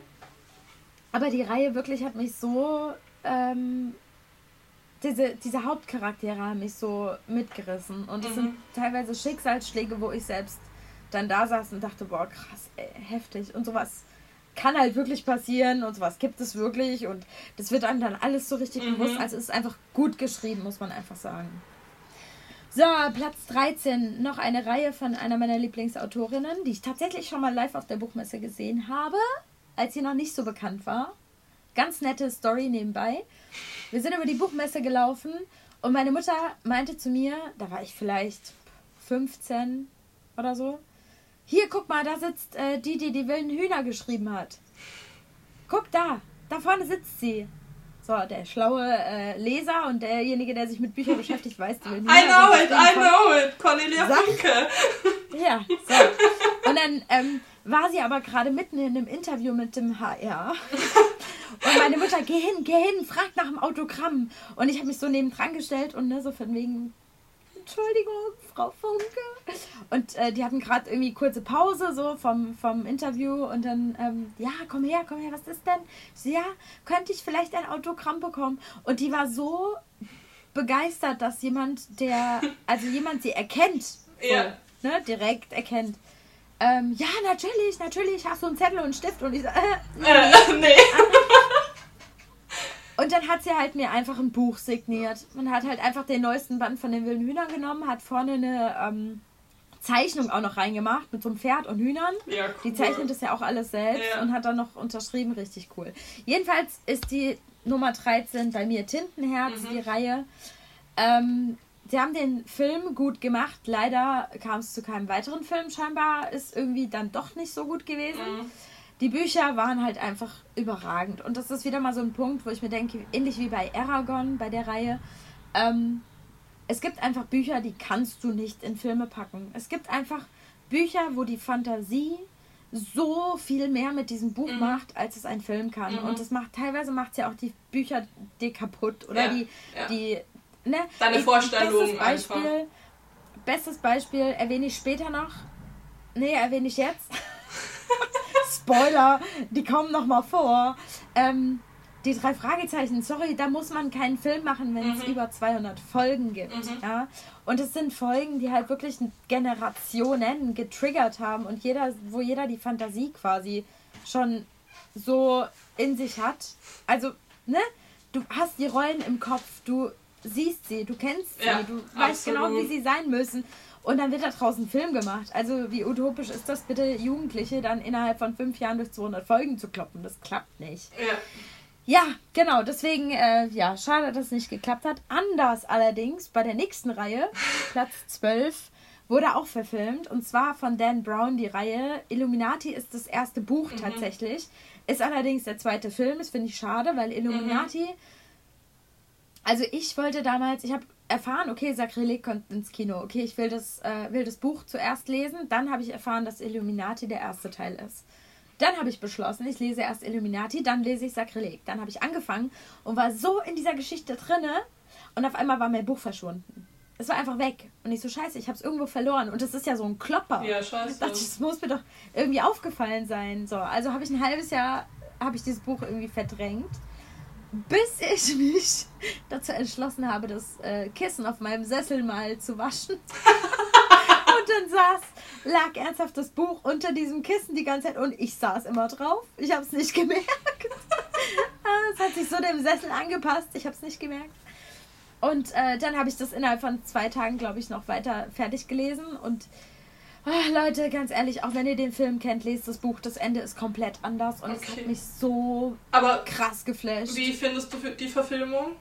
aber die Reihe wirklich hat mich so. Ähm, diese, diese Hauptcharaktere haben mich so mitgerissen. Und es Mhm. sind teilweise Schicksalsschläge, wo ich selbst dann da saß und dachte, boah, krass, ey, heftig. Und sowas kann halt wirklich passieren und sowas gibt es wirklich. Und das wird einem dann alles so richtig Mhm. bewusst. Also es ist einfach gut geschrieben, muss man einfach sagen. So, Platz 13. Noch eine Reihe von einer meiner Lieblingsautorinnen, die ich tatsächlich schon mal live auf der Buchmesse gesehen habe, als sie noch nicht so bekannt war. Ganz nette Story nebenbei. Wir sind über die Buchmesse gelaufen und meine Mutter meinte zu mir, da war ich vielleicht 15 oder so, hier, guck mal, da sitzt äh, die, die die wilden Hühner geschrieben hat. Guck da, da vorne sitzt sie. So, der schlaue äh, Leser und derjenige, der sich mit Büchern beschäftigt, weiß, die wilden I Hühner know sind it, I know it. Cornelia Funke. ja, so. Und dann ähm, war sie aber gerade mitten in einem Interview mit dem HR. *laughs* Und meine Mutter, geh hin, geh hin, frag nach dem Autogramm. Und ich habe mich so nebendran gestellt und ne, so von wegen, Entschuldigung, Frau Funke. Und äh, die hatten gerade irgendwie kurze Pause so vom, vom Interview und dann, ähm, ja, komm her, komm her, was ist denn? So, ja, könnte ich vielleicht ein Autogramm bekommen? Und die war so begeistert, dass jemand, der, also jemand sie erkennt, so, Ja. ne, direkt erkennt. Ähm, ja, natürlich, natürlich, hast du einen Zettel und einen Stift? Und ich so, äh, Äh, nee. Und dann hat sie halt mir einfach ein Buch signiert. Man hat halt einfach den neuesten Band von den wilden Hühnern genommen, hat vorne eine ähm, Zeichnung auch noch reingemacht mit so einem Pferd und Hühnern. Ja, cool. Die zeichnet das ja auch alles selbst Ja. und hat dann noch unterschrieben, richtig cool. Jedenfalls ist die Nummer 13 bei mir Tintenherz, Mhm. die Reihe. Ähm, sie haben den Film gut gemacht. Leider kam es zu keinem weiteren Film. Scheinbar ist irgendwie dann doch nicht so gut gewesen. Mhm. Die Bücher waren halt einfach überragend. Und das ist wieder mal so ein Punkt, wo ich mir denke, ähnlich wie bei Aragon, bei der Reihe, ähm, es gibt einfach Bücher, die kannst du nicht in Filme packen. Es gibt einfach Bücher, wo die Fantasie so viel mehr mit diesem Buch Mhm. macht, als es ein Film kann. Mhm. Und das macht teilweise macht es ja auch die Bücher dir kaputt oder Ja, die ja. die ne Deine Vorstellungen bestes Beispiel bestes Beispiel erwähne ich später noch. Nee, erwähne ich jetzt. *laughs* Spoiler, die kommen noch mal vor. Ähm, die drei Fragezeichen, sorry, da muss man keinen Film machen, wenn es Mhm. über 200 Folgen gibt. Mhm. Ja? Und es sind Folgen, die halt wirklich Generationen getriggert haben und jeder, wo jeder die Fantasie quasi schon so in sich hat. Also, ne? Du hast die Rollen im Kopf, du siehst sie, du kennst sie, Ja, du weißt genau, wie sie sein müssen. Und dann wird da draußen Film gemacht. Also, wie utopisch ist das bitte, Jugendliche dann innerhalb von fünf Jahren durch 200 Folgen zu kloppen? Das klappt nicht. Ja. Ja, genau. Deswegen, äh, ja, schade, dass es nicht geklappt hat. Anders allerdings bei der nächsten Reihe, *laughs* Platz 12, wurde auch verfilmt. Und zwar von Dan Brown die Reihe. Illuminati ist das erste Buch Mhm. tatsächlich. Ist allerdings der zweite Film. Das finde ich schade, weil Illuminati. Mhm. Also ich wollte damals, ich habe erfahren, okay, Sakrileg kommt ins Kino. Okay, ich will das, äh, will das Buch zuerst lesen. Dann habe ich erfahren, dass Illuminati der erste Teil ist. Dann habe ich beschlossen, ich lese erst Illuminati, dann lese ich Sakrileg. Dann habe ich angefangen und war so in dieser Geschichte drinne und auf einmal war mein Buch verschwunden. Es war einfach weg. Und ich so, scheiße, ich habe es irgendwo verloren. Und das ist ja so ein Klopper. Ja, Ich scheiße. dachte, das muss mir doch irgendwie aufgefallen sein. So, also habe ich ein halbes Jahr, habe ich dieses Buch irgendwie verdrängt. Bis ich mich *laughs* dazu entschlossen habe, das äh, Kissen auf meinem Sessel mal zu waschen. *laughs* und dann saß, lag ernsthaft das Buch unter diesem Kissen die ganze Zeit und ich saß immer drauf. Ich habe es nicht *laughs* gemerkt. Ah, es hat sich so dem Sessel angepasst. Ich habe es nicht gemerkt. Und äh, dann habe ich das innerhalb von zwei Tagen, glaube ich, noch weiter fertig gelesen. Und ah, Leute, ganz ehrlich, auch wenn ihr den Film kennt, lest das Buch. Das Ende ist komplett anders und es Okay. hat mich so Aber krass geflasht. wie findest du die Verfilmung?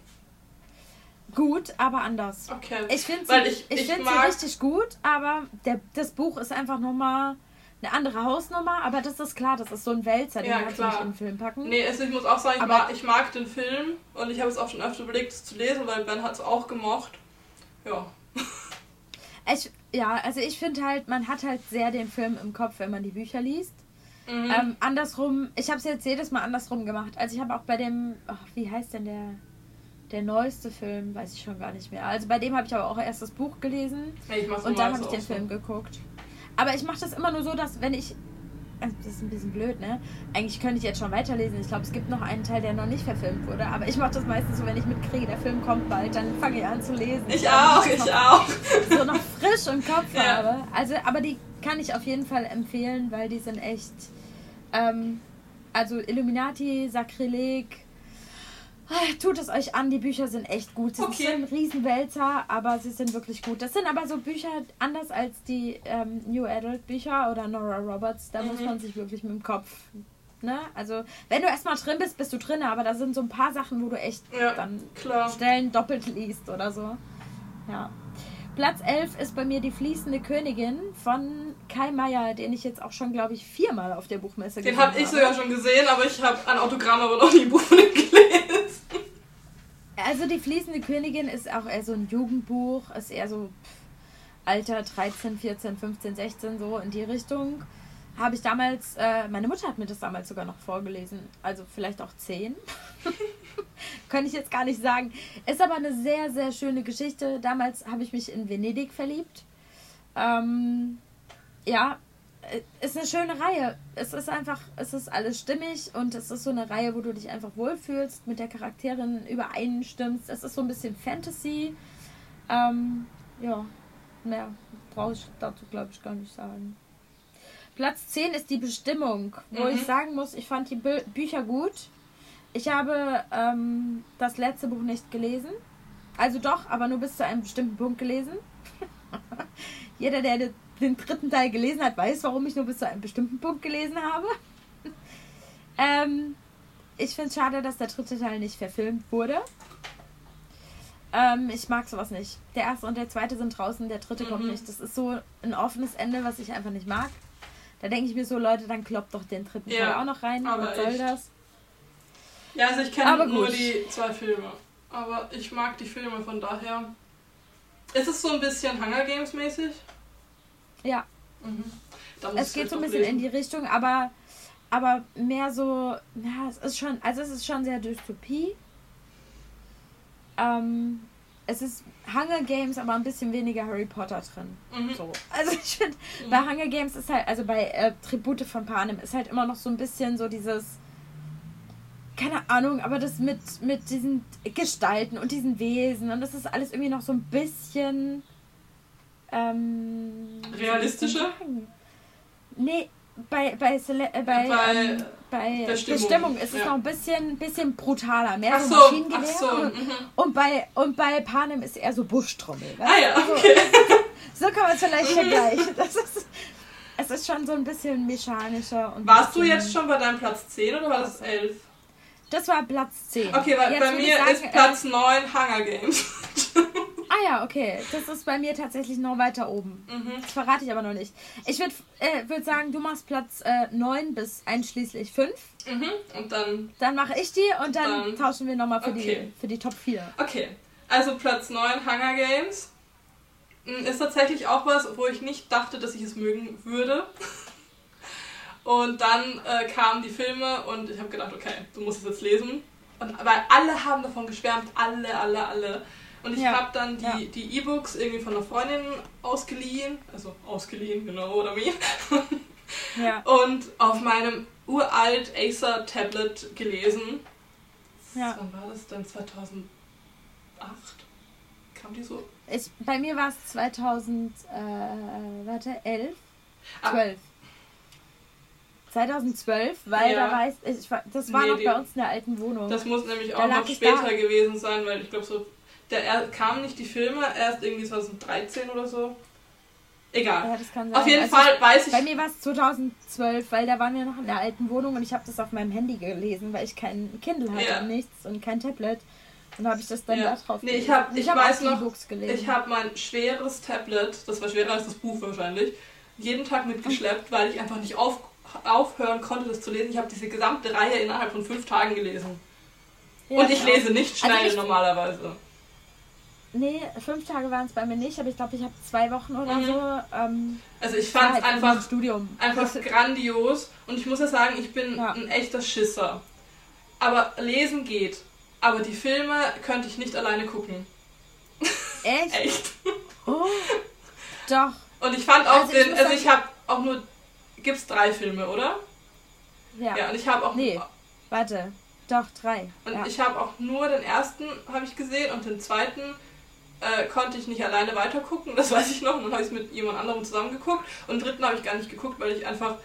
Gut, aber anders. Okay. Ich finde sie, ich- ich, ich find sie richtig gut, aber der, das Buch ist einfach nochmal eine andere Hausnummer. Aber das ist klar, das ist so ein Wälzer, den Ja, kannst du nicht in den Film packen. Nee, also ich muss auch sagen, ich, Aber- mag, ich mag den Film und ich habe es auch schon öfter überlegt, es zu lesen, weil Ben hat es auch gemocht. Ja. Ich, ja, also ich finde halt, man hat halt sehr den Film im Kopf, wenn man die Bücher liest. Mhm. Ähm, andersrum, ich habe es jetzt jedes Mal andersrum gemacht. Also ich habe auch bei dem, ach, wie heißt denn der, der neueste Film, weiß ich schon gar nicht mehr. Also bei dem habe ich aber auch erst das Buch gelesen mach's und dann habe ich den so. Film geguckt. Aber ich mache das immer nur so, dass wenn ich, also das ist ein bisschen blöd, ne? Eigentlich könnte ich jetzt schon weiterlesen. Ich glaube, es gibt noch einen Teil, der noch nicht verfilmt wurde. Aber ich mache das meistens so, wenn ich mitkriege, der Film kommt bald, dann fange ich an zu lesen. Ich Damit auch, ich noch auch. so noch frisch im Kopf Ja. habe. Also, aber die kann ich auf jeden Fall empfehlen, weil die sind echt. Ähm, also Illuminati, Sakrileg. Ah, Tut es euch an, die Bücher sind echt gut. Sie Okay. sind Riesenwälzer, aber sie sind wirklich gut. Das sind aber so Bücher anders als die ähm, New Adult Bücher oder Nora Roberts. Da muss Mhm. man sich wirklich mit dem Kopf. Ne? Also, wenn du erstmal drin bist, bist du drin, aber da sind so ein paar Sachen, wo du echt Ja, dann klar. Stellen doppelt liest oder so. Ja. Platz 11 ist bei mir die fließende Königin von Kai Meier, den ich jetzt auch schon, glaube ich, viermal auf der Buchmesse Den gesehen habe ich sogar schon gesehen, aber ich habe ein Autogramm aber noch nie Buch gelesen. Also die fließende Königin ist auch eher so ein Jugendbuch, ist eher so pff, Alter 13, 14, 15, 16, so in die Richtung. Habe ich damals, äh, meine Mutter hat mir das damals sogar noch vorgelesen, also vielleicht auch 10. *laughs* Könnte ich jetzt gar nicht sagen. Ist aber eine sehr, sehr schöne Geschichte. Damals habe ich mich in Venedig verliebt. Ähm, ja, ist eine schöne Reihe. Es ist einfach, es ist alles stimmig und es ist so eine Reihe, wo du dich einfach wohlfühlst, mit der Charakterin übereinstimmst. Es ist so ein bisschen Fantasy. Ähm, ja, mehr brauche ich dazu, glaube ich, gar nicht sagen. Platz 10 ist die Bestimmung, wo Mhm. ich sagen muss, ich fand die Bü Bücher gut. Ich habe ähm, das letzte Buch nicht gelesen. Also doch, aber nur bis zu einem bestimmten Punkt gelesen. *laughs* Jeder, der den- dritten Teil gelesen hat, weiß, warum ich nur bis zu einem bestimmten Punkt gelesen habe. *laughs* ähm, ich finde es schade, dass der dritte Teil nicht verfilmt wurde. Ähm, ich mag sowas nicht. Der erste und der zweite sind draußen, der dritte kommt Mhm. nicht. Das ist so ein offenes Ende, was ich einfach nicht mag. Da denke ich mir so, Leute, dann kloppt doch den dritten Ja, Teil auch noch rein. aber Was soll echt. das? Ja, also ich kenne nur die zwei Filme. Aber ich mag die Filme, von daher. Ist es so ein bisschen Hunger Games mäßig? Ja, Mhm. Es geht so ein bisschen in lesen. die Richtung, aber, aber mehr so, ja, es ist schon, also es ist schon sehr Dystopie. Ähm, es ist Hunger Games, aber ein bisschen weniger Harry Potter drin. Mhm. So. Also ich finde, Mhm. bei Hunger Games ist halt, also bei äh, Tribute von Panem ist halt immer noch so ein bisschen so dieses, keine Ahnung, aber das mit, mit diesen Gestalten und diesen Wesen und das ist alles irgendwie noch so ein bisschen ähm, Realistischer? Nee, bei, bei, Cele äh, bei, Bei ähm, bei Bestimmung, Bestimmung, ist es ja. noch ein bisschen, bisschen brutaler, mehr Ach so so, Maschinengewehr. so. Und, Mhm. und, bei, und bei Panem ist eher so Buschtrommel. Ah ja, du? okay. *laughs* So kann man es vielleicht Mhm. vergleichen. Das ist, es ist schon so ein bisschen mechanischer. Und Warst du jetzt schon bei deinem Platz 10 oder war das 11? Das war Platz 10. Okay, weil Jetzt bei mir sagen, ist Platz 9 Hunger Games. *laughs* Ah ja, okay. Das ist bei mir tatsächlich noch weiter oben. mhm. Das verrate ich aber noch nicht. Ich würde äh, würd sagen, du machst Platz äh, 9 bis einschließlich 5. Mhm. Und dann, Dann mache ich die und dann, Dann- tauschen wir nochmal für, okay. die, für die Top 4. okay. Also Platz 9 Hunger Games. Mm, Ist tatsächlich auch was, wo ich nicht dachte, dass ich es mögen würde. *laughs* Und dann äh, kamen die Filme und ich habe gedacht, okay, du musst es jetzt lesen. Und, weil alle haben davon geschwärmt, alle, alle, alle. Und ich Ja, habe dann die ja. die E-Books irgendwie von einer Freundin ausgeliehen. Also ausgeliehen, genau, oder wie? *laughs* Ja. Und auf meinem uralt Acer Tablet gelesen. Ja. Wann war das denn? 2008? Kam die so? Ich, bei mir war es 2000, äh, warte, 11? Ah. 12. 2012, weil Ja. da war ich, das war Nee, noch die- bei uns in der alten Wohnung. Das muss nämlich auch noch später da. gewesen sein, weil ich glaube so. Der er, kam nicht die Filme, erst irgendwie 2013 oder so. Egal. ja, das kann sein. Auf jeden Also Fall weiß ich. Bei mir war es 2012, weil da waren wir noch in der alten Wohnung und ich habe das auf meinem Handy gelesen, weil ich kein Kindle hatte Ja. und nichts und kein Tablet. Und habe ich das dann Ja. da drauf Nee, ich gelesen. hab- Und ich hab weiß noch, gelesen. Ich habe mein schweres Tablet, das war schwerer als das Buch wahrscheinlich, jeden Tag mitgeschleppt, weil ich einfach nicht auf, aufhören konnte, das zu lesen. Ich habe diese gesamte Reihe innerhalb von fünf Tagen gelesen. Ja, Und ich auch. lese nicht Also schnell ich- normalerweise. Nee, fünf Tage waren es bei mir nicht, aber ich glaube, ich habe zwei Wochen oder Mhm. so. Ähm, Also ich fand es halt einfach ein einfach, Studium. einfach grandios. Und ich muss ja sagen, ich bin Ja. ein echter Schisser. Aber lesen geht. Aber die Filme könnte ich nicht alleine gucken. Echt? *laughs* Echt. Oh. Doch. Und ich fand auch Also ich den, also sagen- ich habe auch nur, gibt's drei Filme, oder? Ja. Ja, und ich habe auch Nee. Warte. Doch, drei. Und ja. ich habe auch nur den ersten habe ich gesehen und den zweiten äh, konnte ich nicht alleine weitergucken. Das weiß ich noch. Und dann habe ich es mit jemand anderem zusammen geguckt. Und den dritten habe ich gar nicht geguckt, weil ich einfach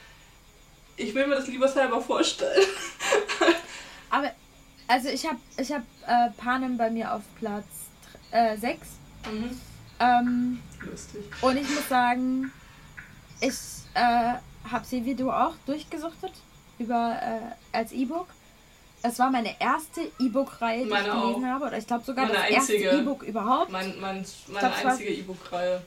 ich will mir das lieber selber vorstellen. *laughs* Aber, also ich habe ich hab, äh, Panem bei mir auf Platz 6. Mhm. Ähm, Lustig. und ich muss sagen, ich äh, habe sie wie du auch durchgesuchtet über äh, als E-Book. Es war meine erste E-Book-Reihe, die ich Meine gelesen auch. habe. Oder ich glaube sogar Meine das einzige. erste E-Book überhaupt. Mein, mein, meine glaub, einzige E-Book-Reihe.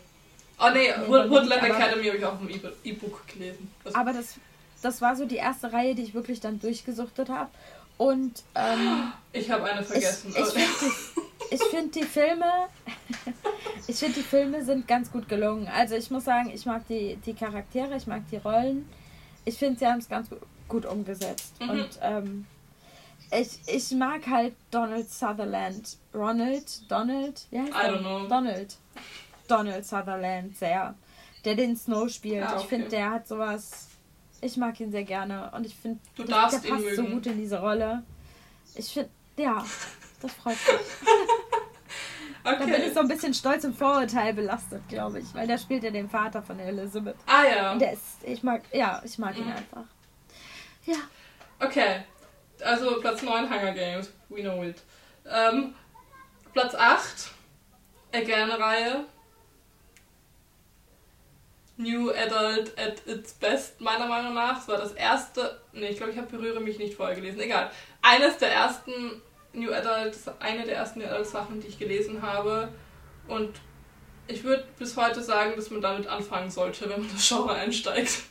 Oh nee, Woodland nicht, Academy habe ich auch im E-Book- gelesen. Also, Aber das, das war so die erste Reihe, die ich wirklich dann durchgesuchtet habe. Und ähm, ich habe eine ich, vergessen. ich finde die, ich find die Filme, *laughs* ich finde die Filme sind ganz gut gelungen. Also ich muss sagen, ich mag die, die Charaktere, ich mag die Rollen. Ich finde, sie haben es ganz gu- gut umgesetzt. Mhm. Und ähm, ich, ich mag halt Donald Sutherland. Ronald? Donald? Wie heißt I er? don't know. Donald. Donald Sutherland sehr. Der den Snow spielt. Ah, Ich finde, okay. der hat sowas. Ich mag ihn sehr gerne. Und ich finde, Du der ihn passt so mögen. gut in diese Rolle. Ich finde, ja, das freut mich. *laughs* Da bin okay. ich so ein bisschen stolz und Vorurteil belastet, glaube ich. Weil der spielt ja den Vater von der Elizabeth. Ah ja. Und der ist, ich mag, ja, ich mag ihn Mhm. einfach. Ja. Okay, also Platz 9 Hunger Games, we know it. Ähm, Platz 8, Again-Reihe. New Adult at its best, meiner Meinung nach. Es war das erste, nee, ich glaube, ich habe Berühre mich nicht vorher gelesen, egal. Eines der ersten New Adult eine der ersten New Adult Sachen, die ich gelesen habe. Und ich würde bis heute sagen, dass man damit anfangen sollte, wenn man das Genre einsteigt.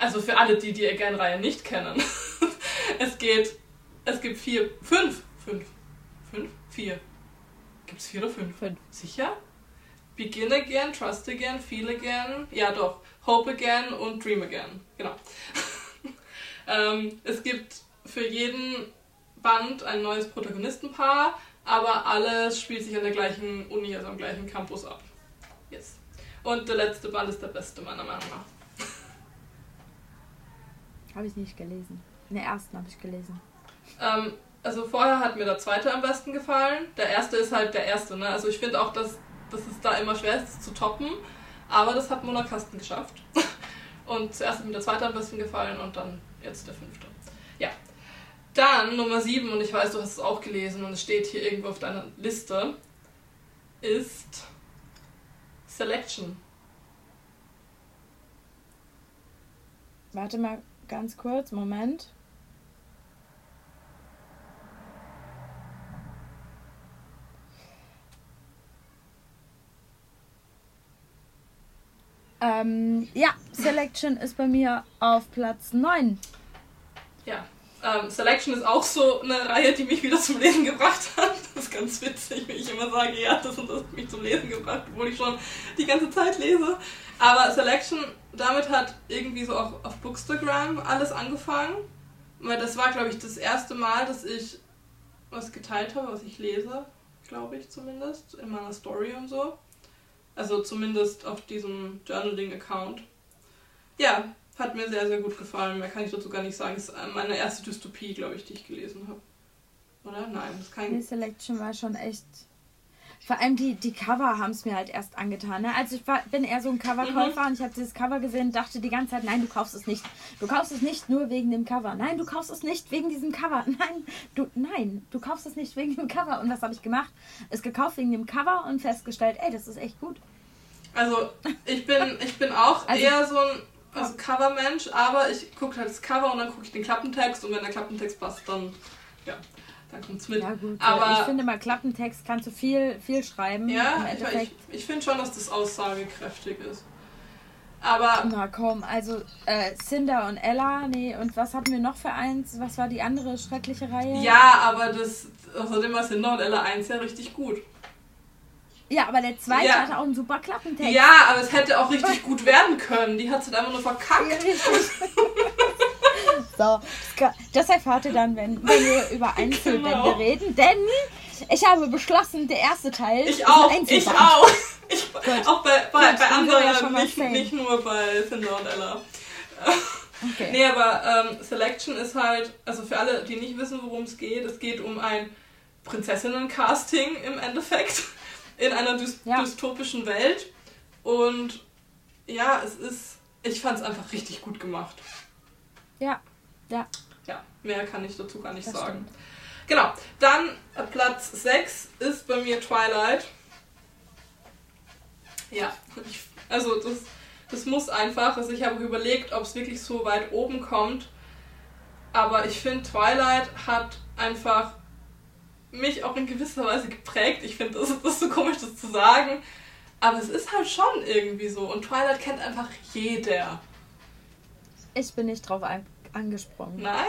Also für alle, die die Again-Reihe nicht kennen. *laughs* es geht, es gibt vier, fünf, fünf, fünf, vier. Gibt es vier oder fünf? Fünf. Sicher? Begin Again, Trust Again, Feel Again, ja doch, Hope Again und Dream Again. Genau. *laughs* ähm, es gibt für jeden Band ein neues Protagonistenpaar, aber alles spielt sich an der gleichen Uni, also am gleichen Campus ab. Yes. Und der letzte Band ist der beste, meiner Meinung nach. Habe ich nicht gelesen. In der ersten habe ich gelesen. Ähm, also vorher hat mir der zweite am besten gefallen. Der erste ist halt der erste, ne? Also ich finde auch, dass, dass es da immer schwer ist, zu toppen. Aber das hat Mona Kasten geschafft. *laughs* Und zuerst hat mir der zweite am besten gefallen und dann jetzt der fünfte. Ja. Dann Nummer 7, und ich weiß, du hast es auch gelesen und es steht hier irgendwo auf deiner Liste, ist Selection. Warte mal ganz kurz, Moment. Ähm, ja, Selection ist bei mir auf Platz 9. Ja. Ähm, Selection ist auch so eine Reihe, die mich wieder zum Lesen gebracht hat. Das ist ganz witzig, wenn ich immer sage, ja, das und das hat mich zum Lesen gebracht, obwohl ich schon die ganze Zeit lese. Aber Selection, damit hat irgendwie so auch auf Bookstagram alles angefangen. Weil das war, glaube ich, das erste Mal, dass ich was geteilt habe, was ich lese, glaube ich zumindest, in meiner Story und so. Also zumindest auf diesem Journaling-Account. Ja, hat mir sehr, sehr gut gefallen. Mehr kann ich dazu gar nicht sagen. Das ist meine erste Dystopie, glaube ich, die ich gelesen habe. Oder? Nein, das ist Die kein. Selection war schon echt. Vor allem die, die Cover haben es mir halt erst angetan. Ne? Also ich war, bin eher so ein Coverkäufer und ich habe dieses Cover gesehen und dachte die ganze Zeit, nein, du kaufst es nicht. Du kaufst es nicht nur wegen dem Cover. Nein, du kaufst es nicht wegen diesem Cover. *laughs* Nein, du, nein, du kaufst es nicht wegen dem Cover. Und was habe ich gemacht? Es gekauft wegen dem Cover und festgestellt, ey, das ist echt gut. Also, ich bin, ich bin auch Also- eher so ein also Covermensch, aber ich gucke halt das Cover und dann gucke ich den Klappentext und wenn der Klappentext passt, dann, ja, dann kommt's mit. Ja gut, aber ich finde mal Klappentext kannst du viel, viel schreiben. Ja, ich, ich, finde schon, dass das aussagekräftig ist. Aber Na komm, also äh, Cinder und Ella, nee, und was hatten wir noch für eins? Was war die andere schreckliche Reihe? ja, aber das, außerdem war Cinder und Ella 1 ja richtig gut. Ja, aber der zweite Ja. hatte auch einen super Klappentext. Ja, aber es hätte auch richtig gut werden können. Die hat es halt einfach nur Ja, verkackt. richtig. *laughs* so, das das erfahrt ihr dann, wenn, wenn wir über *laughs* Einzelbände Genau. reden. Denn ich habe beschlossen, der erste Teil Ich ist auch, ein ich auch. Ich, Gut. auch bei, bei, Gut, bei ja anderen, mal nicht, nicht nur bei Cinder und Ella. Okay. Nee, aber ähm, Selection ist halt, also für alle, die nicht wissen, worum es geht, es geht um ein Prinzessinnen-Casting im Endeffekt *laughs* in einer dys Ja. dystopischen Welt. Und ja, es ist, ich fand es einfach richtig gut gemacht. Ja, ja, Ja, mehr kann ich dazu gar nicht das sagen. stimmt. Genau, dann äh, Platz 6 ist bei mir Twilight. Ja, ich, also das, das muss einfach, also ich habe überlegt, ob es wirklich so weit oben kommt, aber ich finde Twilight hat einfach mich auch in gewisser Weise geprägt. Ich finde, das, das ist so komisch, das zu sagen, aber es ist halt schon irgendwie so und Twilight kennt einfach jeder. Ich bin nicht drauf an angesprungen. Nein?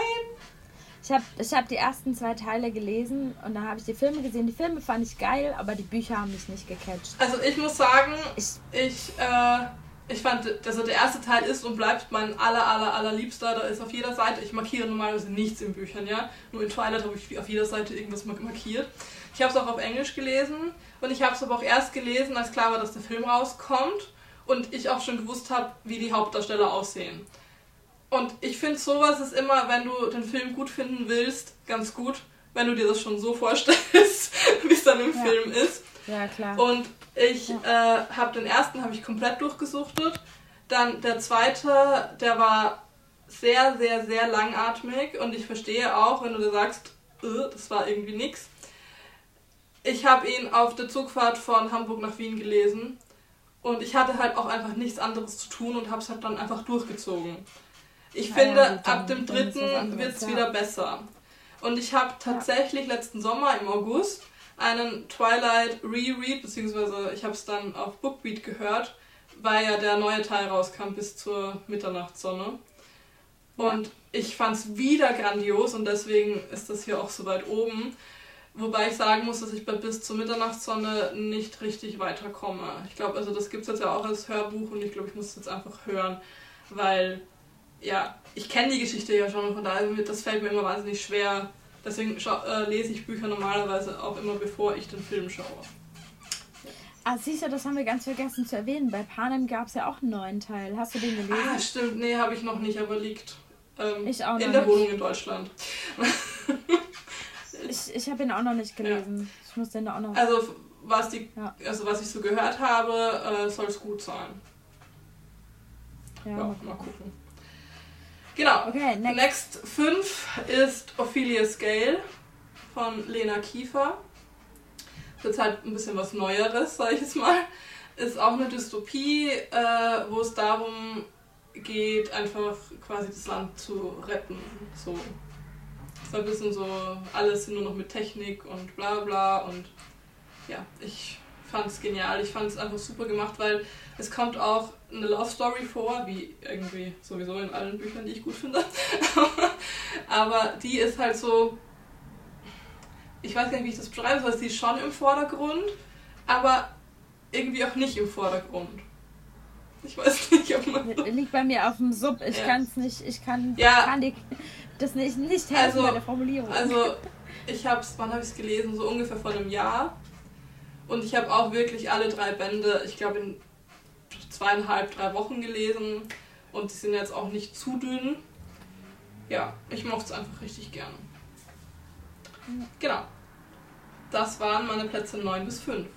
Ich habe ich hab die ersten zwei Teile gelesen und dann habe ich die Filme gesehen. Die Filme fand ich geil, aber die Bücher haben mich nicht gecatcht. Also ich muss sagen, Ich, Ich, äh, ich fand, also der erste Teil ist und bleibt mein aller, aller, allerliebster. Da ist auf jeder Seite, ich markiere normalerweise nichts in Büchern, ja. Nur in Twilight habe ich auf jeder Seite irgendwas mar- markiert. Ich habe es auch auf Englisch gelesen und ich habe es aber auch erst gelesen, als klar war, dass der Film rauskommt und ich auch schon gewusst habe, wie die Hauptdarsteller aussehen. Und ich finde, sowas ist immer, wenn du den Film gut finden willst, ganz gut, wenn du dir das schon so vorstellst, *laughs* wie es dann im Ja. Film ist. ja, klar. Und ich äh, habe den ersten habe ich komplett durchgesuchtet. Dann der zweite, der war sehr, sehr, sehr langatmig und ich verstehe auch, wenn du dir sagst, äh, das war irgendwie nix. Ich habe ihn auf der Zugfahrt von Hamburg nach Wien gelesen und ich hatte halt auch einfach nichts anderes zu tun und habe es halt dann einfach durchgezogen. Ich Ja, finde, ja, gut, ab dem dritten wird es ja. wieder besser. Und ich habe tatsächlich letzten Sommer im August einen Twilight Reread, beziehungsweise ich habe es dann auf Bookbeat gehört, weil ja der neue Teil rauskam bis zur Mitternachtssonne. Und ich fand es wieder grandios und deswegen ist das hier auch so weit oben. Wobei ich sagen muss, dass ich bei bis zur Mitternachtssonne nicht richtig weiterkomme. Ich glaube, also das gibt es jetzt ja auch als Hörbuch und ich glaube, ich muss es jetzt einfach hören, weil, ja, ich kenne die Geschichte ja schon und von daher, das fällt mir immer wahnsinnig schwer. Deswegen äh, lese ich Bücher normalerweise auch immer, bevor ich den Film schaue. Ah, siehst du, das haben wir ganz vergessen zu erwähnen. Bei Panem gab es ja auch einen neuen Teil. Hast du den gelesen? Ah, stimmt, nee, habe ich noch nicht, aber liegt ähm, Ich auch noch in der nicht. Wohnung in Deutschland. *laughs* Ich, ich habe ihn auch noch nicht gelesen. Ich muss den da auch noch. Also, was, die, Ja. also, was ich so gehört habe, äh, soll es gut sein. ja, Ja, mal gucken. Genau. Okay, next. Next 5 ist Ophelia Scale von Lena Kiefer. Das ist halt ein bisschen was Neueres, sag ich jetzt mal. Ist auch eine Dystopie, äh, wo es darum geht, einfach quasi das Land zu retten. So. Ist ein bisschen so, alles nur noch mit Technik und bla bla und ja, ich fand es genial. Ich fand es einfach super gemacht, weil es kommt auch eine Love Story vor, wie irgendwie sowieso in allen Büchern, die ich gut finde. *laughs* Aber die ist halt so. Ich weiß gar nicht, wie ich das beschreiben soll. Sie ist schon im Vordergrund, aber irgendwie auch nicht im Vordergrund. Ich weiß nicht, ob man. Liegt bei mir auf dem Sub. Ich Ja. kann es nicht. Ich kann, Ja. kann die, das nicht, nicht helfen Also- bei der Formulierung. Also, *laughs* ich habe es, wann habe ich es gelesen? So ungefähr vor einem Jahr. Und ich habe auch wirklich alle drei Bände, ich glaube, in zweieinhalb, drei Wochen gelesen. Und die sind jetzt auch nicht zu dünn. Ja, ich mochte es einfach richtig gerne. Genau. Das waren meine Plätze 9 bis 5.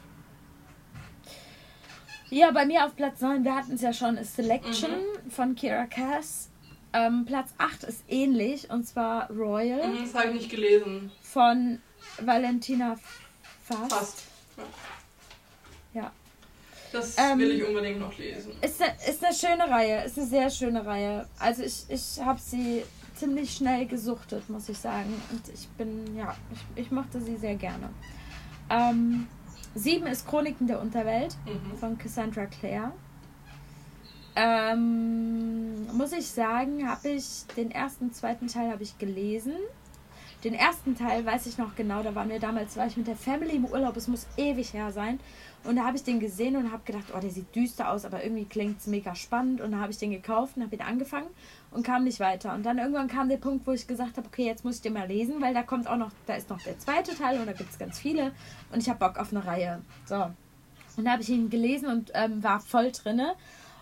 Ja, bei mir auf Platz 9, wir hatten es ja schon, ist Selection Mhm. von Kira Cass. Ähm, Platz 8 ist ähnlich, und zwar Royal Mhm, das habe ich nicht gelesen. von Valentina Fast. Fast. Das Ähm, will ich unbedingt noch lesen. Ist eine, ist eine schöne Reihe, ist eine sehr schöne Reihe. Also ich, ich habe sie ziemlich schnell gesuchtet, muss ich sagen. Und ich bin, ja, ich, ich mochte sie sehr gerne. Ähm, sieben ist Chroniken der Unterwelt Mhm. von Cassandra Clare. Ähm, muss ich sagen, habe ich den ersten, zweiten Teil habe ich gelesen. Den ersten Teil weiß ich noch genau, da waren wir damals, war ich mit der Family im Urlaub, es muss ewig her sein. Und da habe ich den gesehen und habe gedacht, oh, der sieht düster aus, aber irgendwie klingt es mega spannend. Und dann habe ich den gekauft und habe ihn angefangen und kam nicht weiter. Und dann irgendwann kam der Punkt, wo ich gesagt habe, okay, jetzt muss ich den mal lesen, weil da kommt auch noch, da ist noch der zweite Teil und da gibt es ganz viele. Und ich habe Bock auf eine Reihe. So. Und da habe ich ihn gelesen und ähm, war voll drinne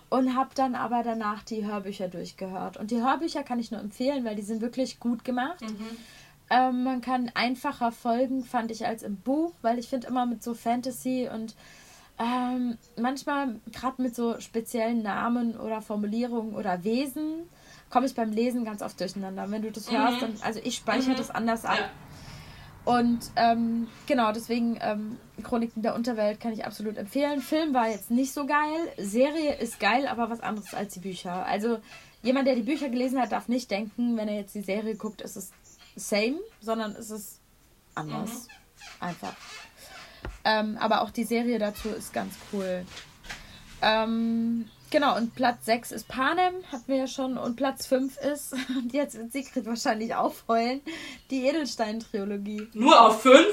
und habe dann aber danach die Hörbücher durchgehört. Und die Hörbücher kann ich nur empfehlen, weil die sind wirklich gut gemacht. Mhm. Ähm, man kann einfacher folgen, fand ich, als im Buch, weil ich finde immer mit so Fantasy und ähm, manchmal gerade mit so speziellen Namen oder Formulierungen oder Wesen komme ich beim Lesen ganz oft durcheinander. Wenn du das Mhm. hörst, dann, also ich speichere Mhm. das anders ab. Und ähm, genau, deswegen ähm, Chroniken der Unterwelt kann ich absolut empfehlen. Film war jetzt nicht so geil. Serie ist geil, aber was anderes als die Bücher. Also jemand, der die Bücher gelesen hat, darf nicht denken, wenn er jetzt die Serie guckt, ist es same, sondern ist es anders. Einfach. Ähm, aber auch die Serie dazu ist ganz cool. Ähm, genau, und Platz 6 ist Panem, hatten wir ja schon. Und Platz 5 ist, *laughs* und jetzt wird Sigrid wahrscheinlich aufheulen, die Edelstein-Trilogie. Nur auf 5?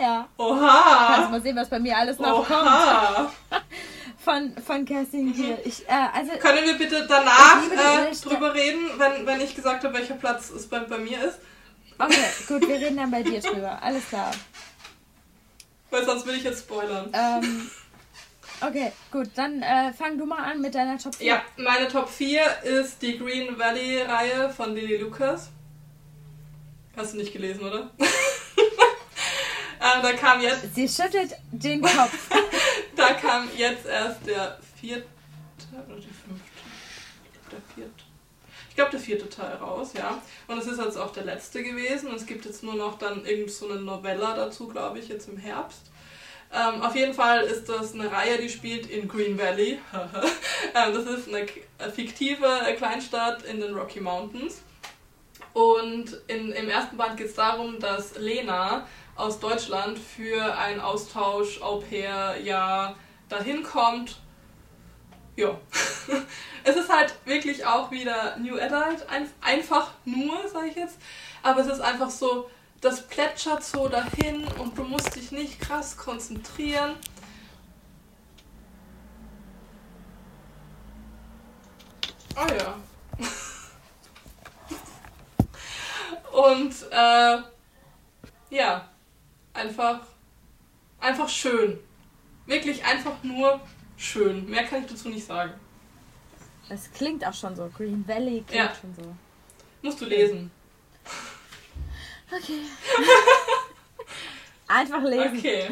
Ja. Kannst Oha! mal sehen, was bei mir alles noch kommt. *laughs* Von, von Kerstin Gier. Ich, äh, also, Können wir bitte danach äh, drüber reden, wenn, wenn ich gesagt habe, welcher Platz es bei, bei mir ist? okay, *laughs* gut, wir reden dann bei dir drüber. Alles klar. Weil sonst will ich jetzt spoilern. Ähm, *laughs* okay, gut, dann äh, fang du mal an mit deiner Top 4. Ja, meine Top 4 ist die Green Valley-Reihe von Lily Lucas. Hast du nicht gelesen, oder? *laughs* äh, da kam jetzt Sie schüttelt den Kopf. Da kam jetzt erst der vierte oder der fünfte? Ich glaube der vierte. Ich glaube der vierte Teil raus, ja. Und es ist jetzt auch der letzte gewesen. Es gibt jetzt nur noch dann irgend so eine Novella dazu, glaube ich, jetzt im Herbst. Ähm, auf jeden Fall ist das eine Reihe, die spielt in Green Valley. *laughs* ähm, das ist eine fiktive Kleinstadt in den Rocky Mountains. Und in, im ersten Band geht es darum, dass Lena aus Deutschland für ein Austausch Au pair ja dahin kommt. Ja. *laughs* es ist halt wirklich auch wieder New Adult, ein, einfach nur, sage ich jetzt. Aber es ist einfach so, das plätschert so dahin und du musst dich nicht krass konzentrieren. Ah ja. *laughs* und äh, ja, einfach, einfach schön. Wirklich einfach nur schön. Mehr kann ich dazu nicht sagen. Es klingt auch schon so. Green Valley klingt ja. schon so. Musst du lesen. Okay. *laughs* einfach lesen. Okay.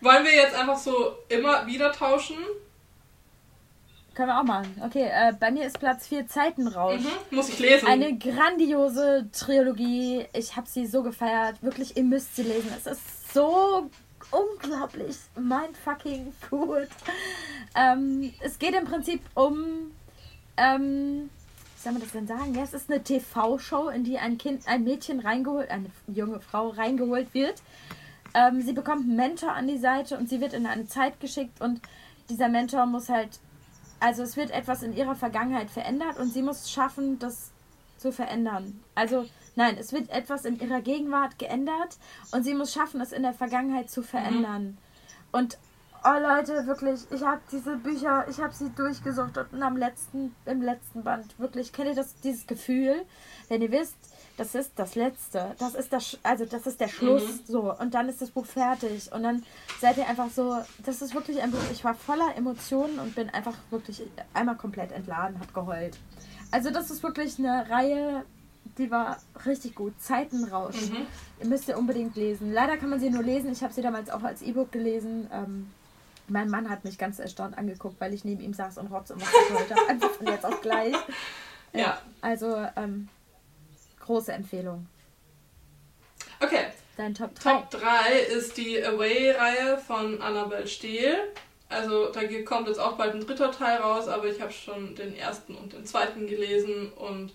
Wollen wir jetzt einfach so immer wieder tauschen? Können wir auch machen. Okay, äh, bei mir ist Platz 4 Zeitenrausch. Mhm, muss ich lesen. Eine grandiose Trilogie. Ich habe sie so gefeiert. Wirklich, ihr müsst sie lesen. Es ist so unglaublich mein fucking gut. Ähm, es geht im Prinzip um. Ähm, wie soll man das denn sagen? Ja, es ist eine TV-Show, in die ein Kind, ein Mädchen reingeholt, eine junge Frau reingeholt wird. Ähm, sie bekommt einen Mentor an die Seite und sie wird in eine Zeit geschickt und dieser Mentor muss halt also es wird etwas in ihrer Vergangenheit verändert und sie muss schaffen, das zu verändern. Also nein, es wird etwas in ihrer Gegenwart geändert und sie muss schaffen, es in der Vergangenheit zu verändern. Mhm. Und oh Leute, wirklich, ich habe diese Bücher, ich habe sie durchgesucht und am letzten, im letzten Band wirklich, kennt ihr das, dieses Gefühl, wenn ihr wisst, das ist das Letzte. Das ist das, also das ist der Schluss. Mhm. So. Und dann ist das Buch fertig. Und dann seid ihr einfach so, das ist wirklich ein Buch. Ich war voller Emotionen und bin einfach wirklich einmal komplett entladen, hab geheult. Also das ist wirklich eine Reihe, die war richtig gut. Zeitenrausch. Mhm. Ihr müsst ihr unbedingt lesen. Leider kann man sie nur lesen. Ich habe sie damals auch als E-Book gelesen. Ähm, mein Mann hat mich ganz erstaunt angeguckt, weil ich neben ihm saß und rotz und was geheult habe. Einfach von jetzt auf gleich. *laughs* Ja. Also, ähm, Große Empfehlung. Okay. Dein Top 3. Top 3 ist die Away-Reihe von Annabelle Steele. Also da kommt jetzt auch bald ein dritter Teil raus, aber ich habe schon den ersten und den zweiten gelesen und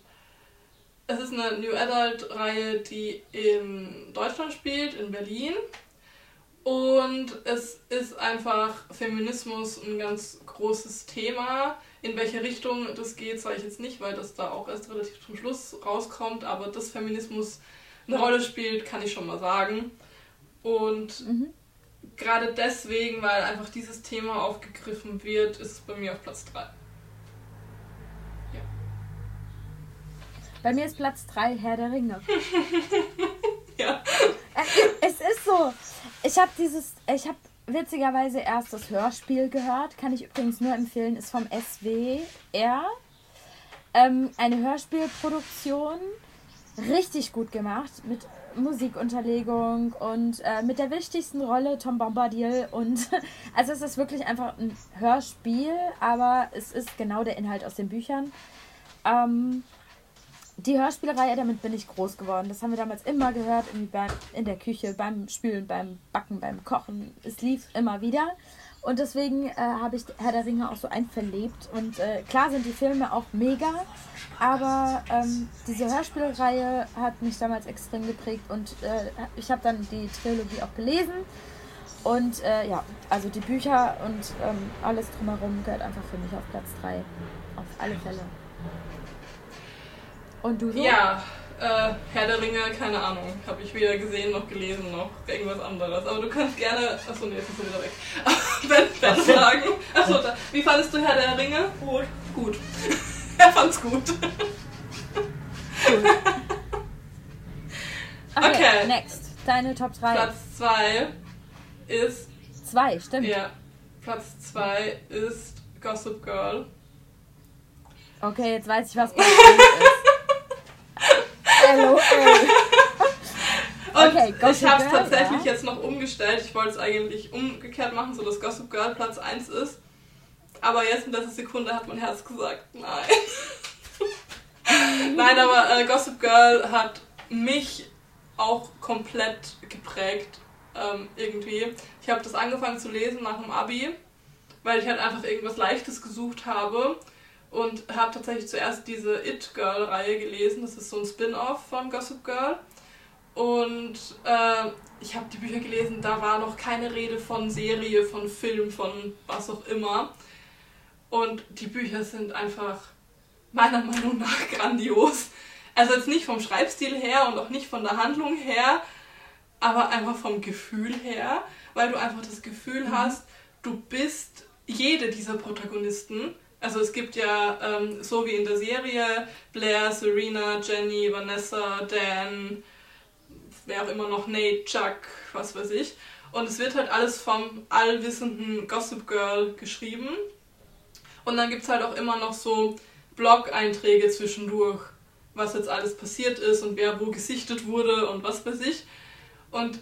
es ist eine New Adult-Reihe, die in Deutschland spielt, in Berlin. Und es ist einfach Feminismus ein ganz großes Thema. In welche Richtung das geht, sage ich jetzt nicht, weil das da auch erst relativ zum Schluss rauskommt. Aber dass Feminismus eine Rolle spielt, kann ich schon mal sagen. Und mhm. gerade deswegen, weil einfach dieses Thema aufgegriffen wird, ist es bei mir auf Platz 3. Ja. Bei mir ist Platz 3 Herr der Ringe. *laughs* ja. Es ist so. Ich habe dieses, ich habe witzigerweise erst das Hörspiel gehört. Kann ich übrigens nur empfehlen, ist vom SWR. Ähm, eine Hörspielproduktion. Richtig gut gemacht. Mit Musikunterlegung und äh, mit der wichtigsten Rolle Tom Bombadil. Und *laughs* also es ist wirklich einfach ein Hörspiel, aber es ist genau der Inhalt aus den Büchern. Ähm, die Hörspielerei, damit bin ich groß geworden. Das haben wir damals immer gehört, in der Küche, beim Spülen, beim Backen, beim Kochen. Es lief immer wieder. Und deswegen äh, habe ich Herr der Ringe auch so einverlebt. Und äh, klar sind die Filme auch mega, aber ähm, diese Hörspielreihe hat mich damals extrem geprägt und äh, ich habe dann die Trilogie auch gelesen. Und äh, ja, also die Bücher und ähm, alles drumherum gehört einfach für mich auf Platz 3. Auf alle Fälle. Und du so? Ja, äh, Herr der Ringe, keine Ahnung. Habe ich weder gesehen noch gelesen noch irgendwas anderes. Aber du kannst gerne. Achso, nee, jetzt ist er wieder weg. *laughs* ben, ben sagen. Achso, da, wie fandest du Herr der Ringe? Gut. Gut. *laughs* er fand's gut. *laughs* Okay, okay, next. Deine Top 3. Platz 2 ist. 2, stimmt. Ja. Platz 2 ist Gossip Girl. Okay, jetzt weiß ich, was Platz 1 ist. Hello, Und okay, ich habe es tatsächlich ja. jetzt noch umgestellt. Ich wollte es eigentlich umgekehrt machen, so dass Gossip Girl Platz 1 ist. Aber jetzt in letzter Sekunde hat mein Herz gesagt, nein. nein, aber äh, Gossip Girl hat mich auch komplett geprägt. ähm, irgendwie. Ich habe das angefangen zu lesen nach dem Abi, weil ich halt einfach irgendwas Leichtes gesucht habe und habe tatsächlich zuerst diese It Girl Reihe gelesen. Das ist so ein Spin-off von Gossip Girl. Und äh, ich habe die Bücher gelesen, da war noch keine Rede von Serie, von Film, von was auch immer. Und die Bücher sind einfach meiner Meinung nach grandios. Also jetzt nicht vom Schreibstil her und auch nicht von der Handlung her, aber einfach vom Gefühl her, weil du einfach das Gefühl mhm. hast, du bist jede dieser Protagonisten. Also es gibt ja, ähm, so wie in der Serie, Blair, Serena, Jenny, Vanessa, Dan, wer auch immer noch, Nate, Chuck, was weiß ich. Und es wird halt alles vom allwissenden Gossip Girl geschrieben. Und dann gibt es halt auch immer noch so Blog-Einträge zwischendurch, was jetzt alles passiert ist und wer wo gesichtet wurde und was weiß ich. Und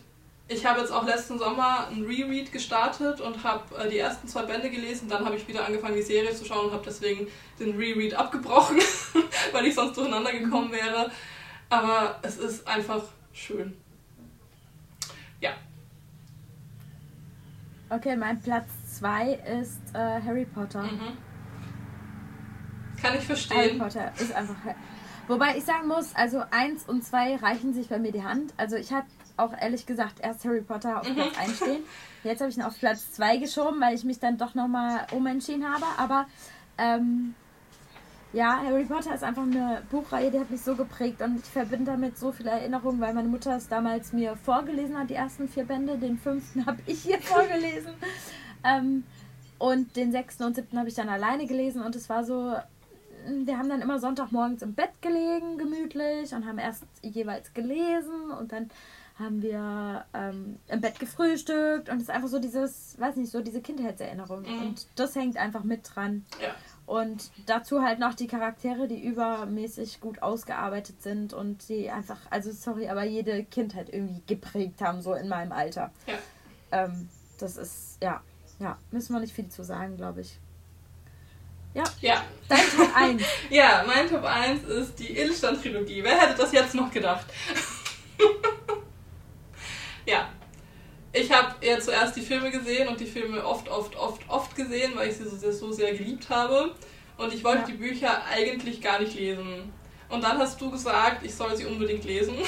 ich habe jetzt auch letzten Sommer ein Reread gestartet und habe äh, die ersten zwei Bände gelesen. Dann habe ich wieder angefangen, die Serie zu schauen und habe deswegen den Reread abgebrochen, *laughs* weil ich sonst durcheinander gekommen wäre. Aber es ist einfach schön. Ja. Okay, mein Platz 2 ist äh, Harry Potter. Mhm. Kann ich verstehen. Harry Potter ist einfach. Wobei ich sagen muss, also 1 und 2 reichen sich bei mir die Hand. Also ich hatte auch ehrlich gesagt erst Harry Potter auf mhm. Platz 1 stehen. Jetzt habe ich ihn auf Platz 2 geschoben, weil ich mich dann doch nochmal umentschieden habe. Aber ähm, ja, Harry Potter ist einfach eine Buchreihe, die hat mich so geprägt und ich verbinde damit so viele Erinnerungen, weil meine Mutter es damals mir vorgelesen hat, die ersten vier Bände. Den fünften *laughs* habe ich hier vorgelesen. ähm, und den sechsten und siebten habe ich dann alleine gelesen und es war so, wir haben dann immer Sonntagmorgens im Bett gelegen, gemütlich und haben erst jeweils gelesen und dann haben wir ähm, im Bett gefrühstückt und es ist einfach so dieses, weiß nicht, so diese Kindheitserinnerung. Mhm. Und das hängt einfach mit dran. Ja. Und dazu halt noch die Charaktere, die übermäßig gut ausgearbeitet sind und die einfach, also sorry, aber jede Kindheit irgendwie geprägt haben, so in meinem Alter. Ja. Ähm, das ist, ja, ja, müssen wir nicht viel zu sagen, glaube ich. Ja. Ja. Dein Top 1. *laughs* ja, mein Top 1 ist die Edelstand-Trilogie. Wer hätte das jetzt noch gedacht? *laughs* ja. Ich habe ja zuerst die Filme gesehen und die Filme oft, oft, oft, oft gesehen, weil ich sie so, so sehr geliebt habe. Und ich wollte ja. die Bücher eigentlich gar nicht lesen. Und dann hast du gesagt, ich soll sie unbedingt lesen. *laughs*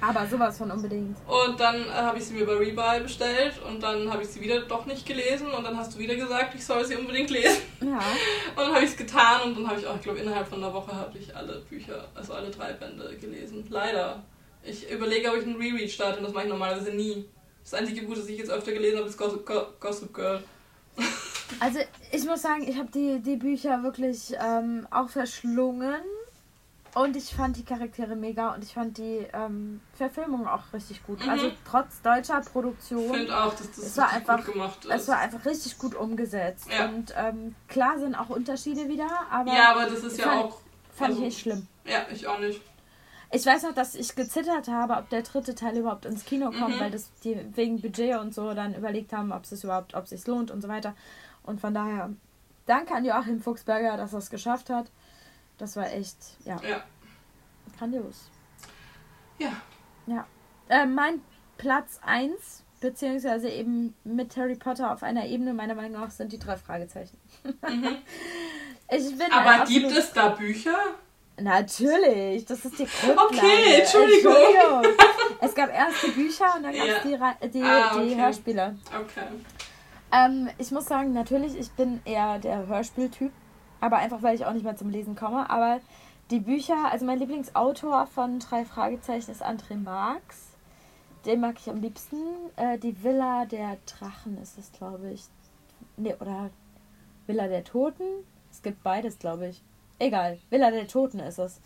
Aber sowas von unbedingt. Und dann äh, habe ich sie mir bei Rebuy bestellt und dann habe ich sie wieder doch nicht gelesen und dann hast du wieder gesagt, ich soll sie unbedingt lesen. Ja. *laughs* Und dann habe ich es getan und dann habe ich auch, ich glaube, innerhalb von einer Woche habe ich alle Bücher, also alle drei Bände gelesen. Leider. Ich überlege, ob ich einen Reread starte und das mache ich normalerweise nie. Das einzige Buch, das ich jetzt öfter gelesen habe, ist Gossip, Gossip Girl. *laughs* Also ich muss sagen, ich habe die, die Bücher wirklich ähm, auch verschlungen und ich fand die Charaktere mega und ich fand die ähm, Verfilmung auch richtig gut. Mhm. Also trotz deutscher Produktion. Ich finde auch, dass das es war einfach, gut gemacht ist. Es war einfach richtig gut umgesetzt. Ja. Und ähm, klar sind auch Unterschiede wieder, aber. Ja, aber das ist ja fand, auch. Fand also, ich nicht schlimm. Ja, ich auch nicht. Ich weiß noch, dass ich gezittert habe, ob der dritte Teil überhaupt ins Kino kommt, mhm. weil das die wegen Budget und so dann überlegt haben, ob es überhaupt, ob es sich lohnt und so weiter. Und von daher, danke an Joachim Fuchsberger, dass er es geschafft hat. Das war echt, ja. ja. Grandios. Ja. Ja. Äh, mein Platz 1, beziehungsweise eben mit Harry Potter auf einer Ebene, meiner Meinung nach, sind die drei Fragezeichen. Mhm. *laughs* ich bin Aber gibt es da Bücher? Natürlich, das ist die Grundlage. Okay, Entschuldigung. Entschuldigung. es gab erst die Bücher und dann gab es ja. die, die, ah, okay. die Hörspiele. Okay. Ähm, ich muss sagen, natürlich, ich bin eher der Hörspieltyp, aber einfach, weil ich auch nicht mehr zum Lesen komme. Aber die Bücher, also mein Lieblingsautor von drei Fragezeichen ist André Marx. Den mag ich am liebsten. Äh, die Villa der Drachen ist es, glaube ich. Ne, oder Villa der Toten. Es gibt beides, glaube ich. Egal. Villa der Toten ist es,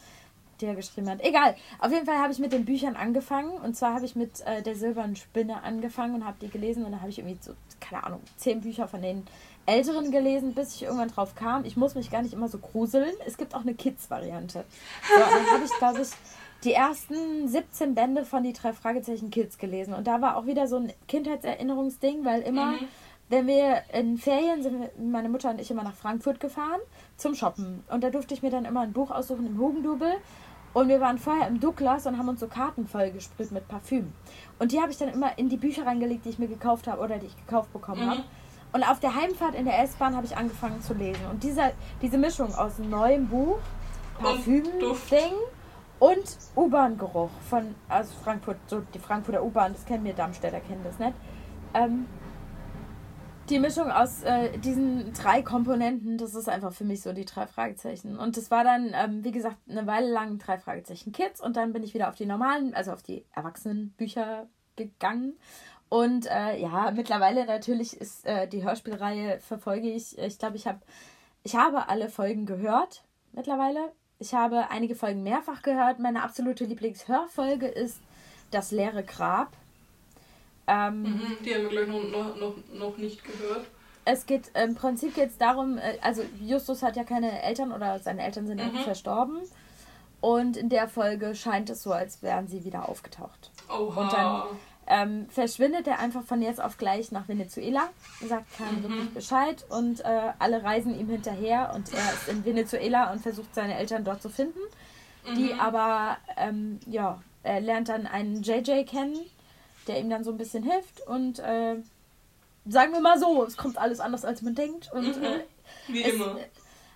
die er geschrieben hat. Egal. Auf jeden Fall habe ich mit den Büchern angefangen. Und zwar habe ich mit äh, der Silbernen Spinne angefangen und habe die gelesen. Und dann habe ich irgendwie so, keine Ahnung, zehn Bücher von denen älteren gelesen, bis ich irgendwann drauf kam. Ich muss mich gar nicht immer so gruseln. Es gibt auch eine Kids-Variante. So, dann habe ich, glaube ich, die ersten 17 Bände von die drei Fragezeichen Kids gelesen. Und da war auch wieder so ein Kindheitserinnerungsding, weil immer, mhm. Wenn wir in Ferien sind, meine Mutter und ich immer nach Frankfurt gefahren zum Shoppen. Und da durfte ich mir dann immer ein Buch aussuchen im Hugendubel. Und wir waren vorher im Douglas und haben uns so Karten voll gesprüht mit Parfüm. Und die habe ich dann immer in die Bücher reingelegt, die ich mir gekauft habe oder die ich gekauft bekommen Mhm. habe. Und auf der Heimfahrt in der S-Bahn habe ich angefangen zu lesen. Und dieser, diese Mischung aus neuem Buch. Parfüm-Ding und U-Bahn-Geruch von aus Frankfurt, so die Frankfurter U-Bahn, das kennen wir, Darmstädter kennen das nicht. Ähm, die Mischung aus äh, diesen drei Komponenten, das ist einfach für mich so die drei Fragezeichen. Und das war dann, ähm, wie gesagt, eine Weile lang drei Fragezeichen Kids und dann bin ich wieder auf die normalen, also auf die Erwachsenenbücher gegangen. Und äh, ja, mittlerweile natürlich ist äh, die Hörspielreihe verfolge ich. Ich glaube, ich habe ich habe alle Folgen gehört mittlerweile. Ich habe einige Folgen mehrfach gehört. Meine absolute Lieblingshörfolge ist Das leere Grab. Ähm, Mhm, die haben wir, glaube ich, noch, noch, noch, noch nicht gehört. Es geht im Prinzip geht's darum, äh, also Justus hat ja keine Eltern oder seine Eltern sind ja Mhm. verstorben. Und in der Folge scheint es so, als wären sie wieder aufgetaucht. Oha. Und dann ähm, verschwindet er einfach von jetzt auf gleich nach Venezuela, sagt keinem Mhm. wirklich Bescheid und äh, alle reisen ihm hinterher und er ist in Venezuela und versucht seine Eltern dort zu finden. Die Mhm. aber, ähm, ja, er lernt dann einen JJ kennen, der ihm dann so ein bisschen hilft und äh, sagen wir mal so, es kommt alles anders als man denkt und Mhm. äh, Wie es, immer.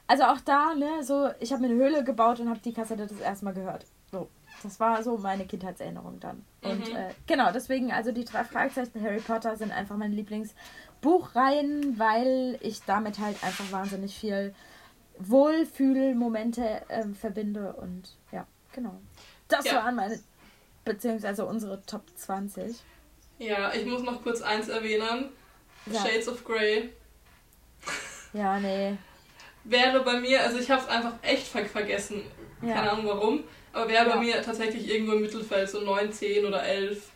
also auch da, ne, so, ich habe mir eine Höhle gebaut und habe die Kassette das erste Mal gehört. So, das war so meine Kindheitserinnerung dann. Und Mhm. äh, genau, deswegen, also die drei Fragezeichen Harry Potter sind einfach meine Lieblingsbuchreihen, weil ich damit halt einfach wahnsinnig viel Wohlfühlmomente ähm, verbinde und ja, genau. Das Ja. waren meine, beziehungsweise unsere Top 20. Ja, ich muss noch kurz eins erwähnen. Ja, Shades of Grey ja nee. wäre bei mir, also ich habe es einfach echt ver vergessen. Ja. Keine Ahnung warum. Aber wäre bei Ja. mir tatsächlich irgendwo im Mittelfeld, so 9, 10 oder 11,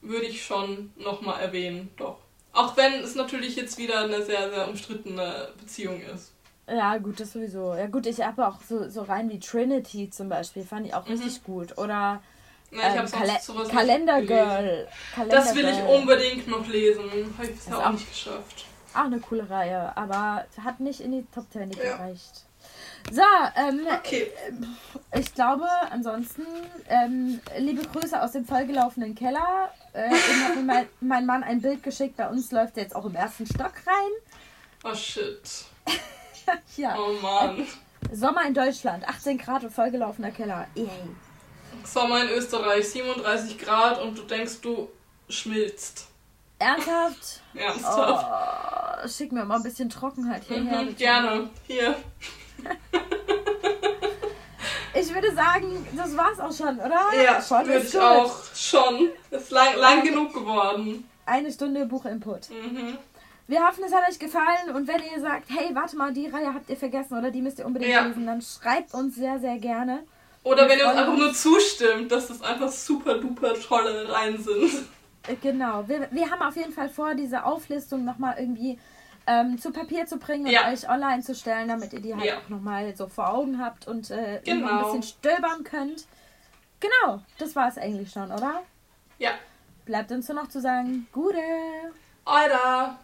würde ich schon nochmal erwähnen, doch. Auch wenn es natürlich jetzt wieder eine sehr, sehr umstrittene Beziehung ist. Ja, gut, das sowieso. Ja, gut, ich habe auch so, so rein wie Trinity zum Beispiel, fand ich auch Mhm. richtig gut. Oder Na, ich ähm, habe Kale sowas Kalender nicht gelesen. Girl. Kalender Das will ich unbedingt noch lesen. Habe ich bisher auch auch- nicht geschafft. Auch eine coole Reihe, aber hat nicht in die Top 10 Ja. gereicht. So, ähm, Okay. ich glaube, ansonsten, ähm, liebe Grüße aus dem vollgelaufenen Keller. Äh, eben hat mir mein, mein Mann ein Bild geschickt, bei uns läuft er jetzt auch im ersten Stock rein. Oh shit. *laughs* Ja, Oh Mann. Sommer in Deutschland, 18 Grad und vollgelaufener Keller. Yay. Sommer in Österreich, 37 Grad und du denkst, du schmilzt. Ernsthaft? *laughs* Ernsthaft. Oh, schick mir mal ein bisschen Trockenheit hierher. Mhm, gerne. Hier. *laughs* Ich würde sagen, das war's auch schon, oder? Ja, schon würde ist ich gut. auch. Schon. Ist lang, lang genug geworden. Eine Stunde Buchinput. Mhm. Wir hoffen, es hat euch gefallen und wenn ihr sagt, hey, warte mal, die Reihe habt ihr vergessen oder die müsst ihr unbedingt Ja. lesen, dann schreibt uns sehr, sehr gerne. Oder wenn ihr uns einfach nur zustimmt, dass das einfach super duper tolle Reihen sind. Äh, Genau. Wir, wir haben auf jeden Fall vor, diese Auflistung nochmal irgendwie ähm, zu Papier zu bringen und Ja. euch online zu stellen, damit ihr die halt Ja. auch nochmal so vor Augen habt und äh, Genau. ein bisschen stöbern könnt. Genau, das war es eigentlich schon, oder? Ja. Bleibt uns nur noch zu sagen, Gute! Alter.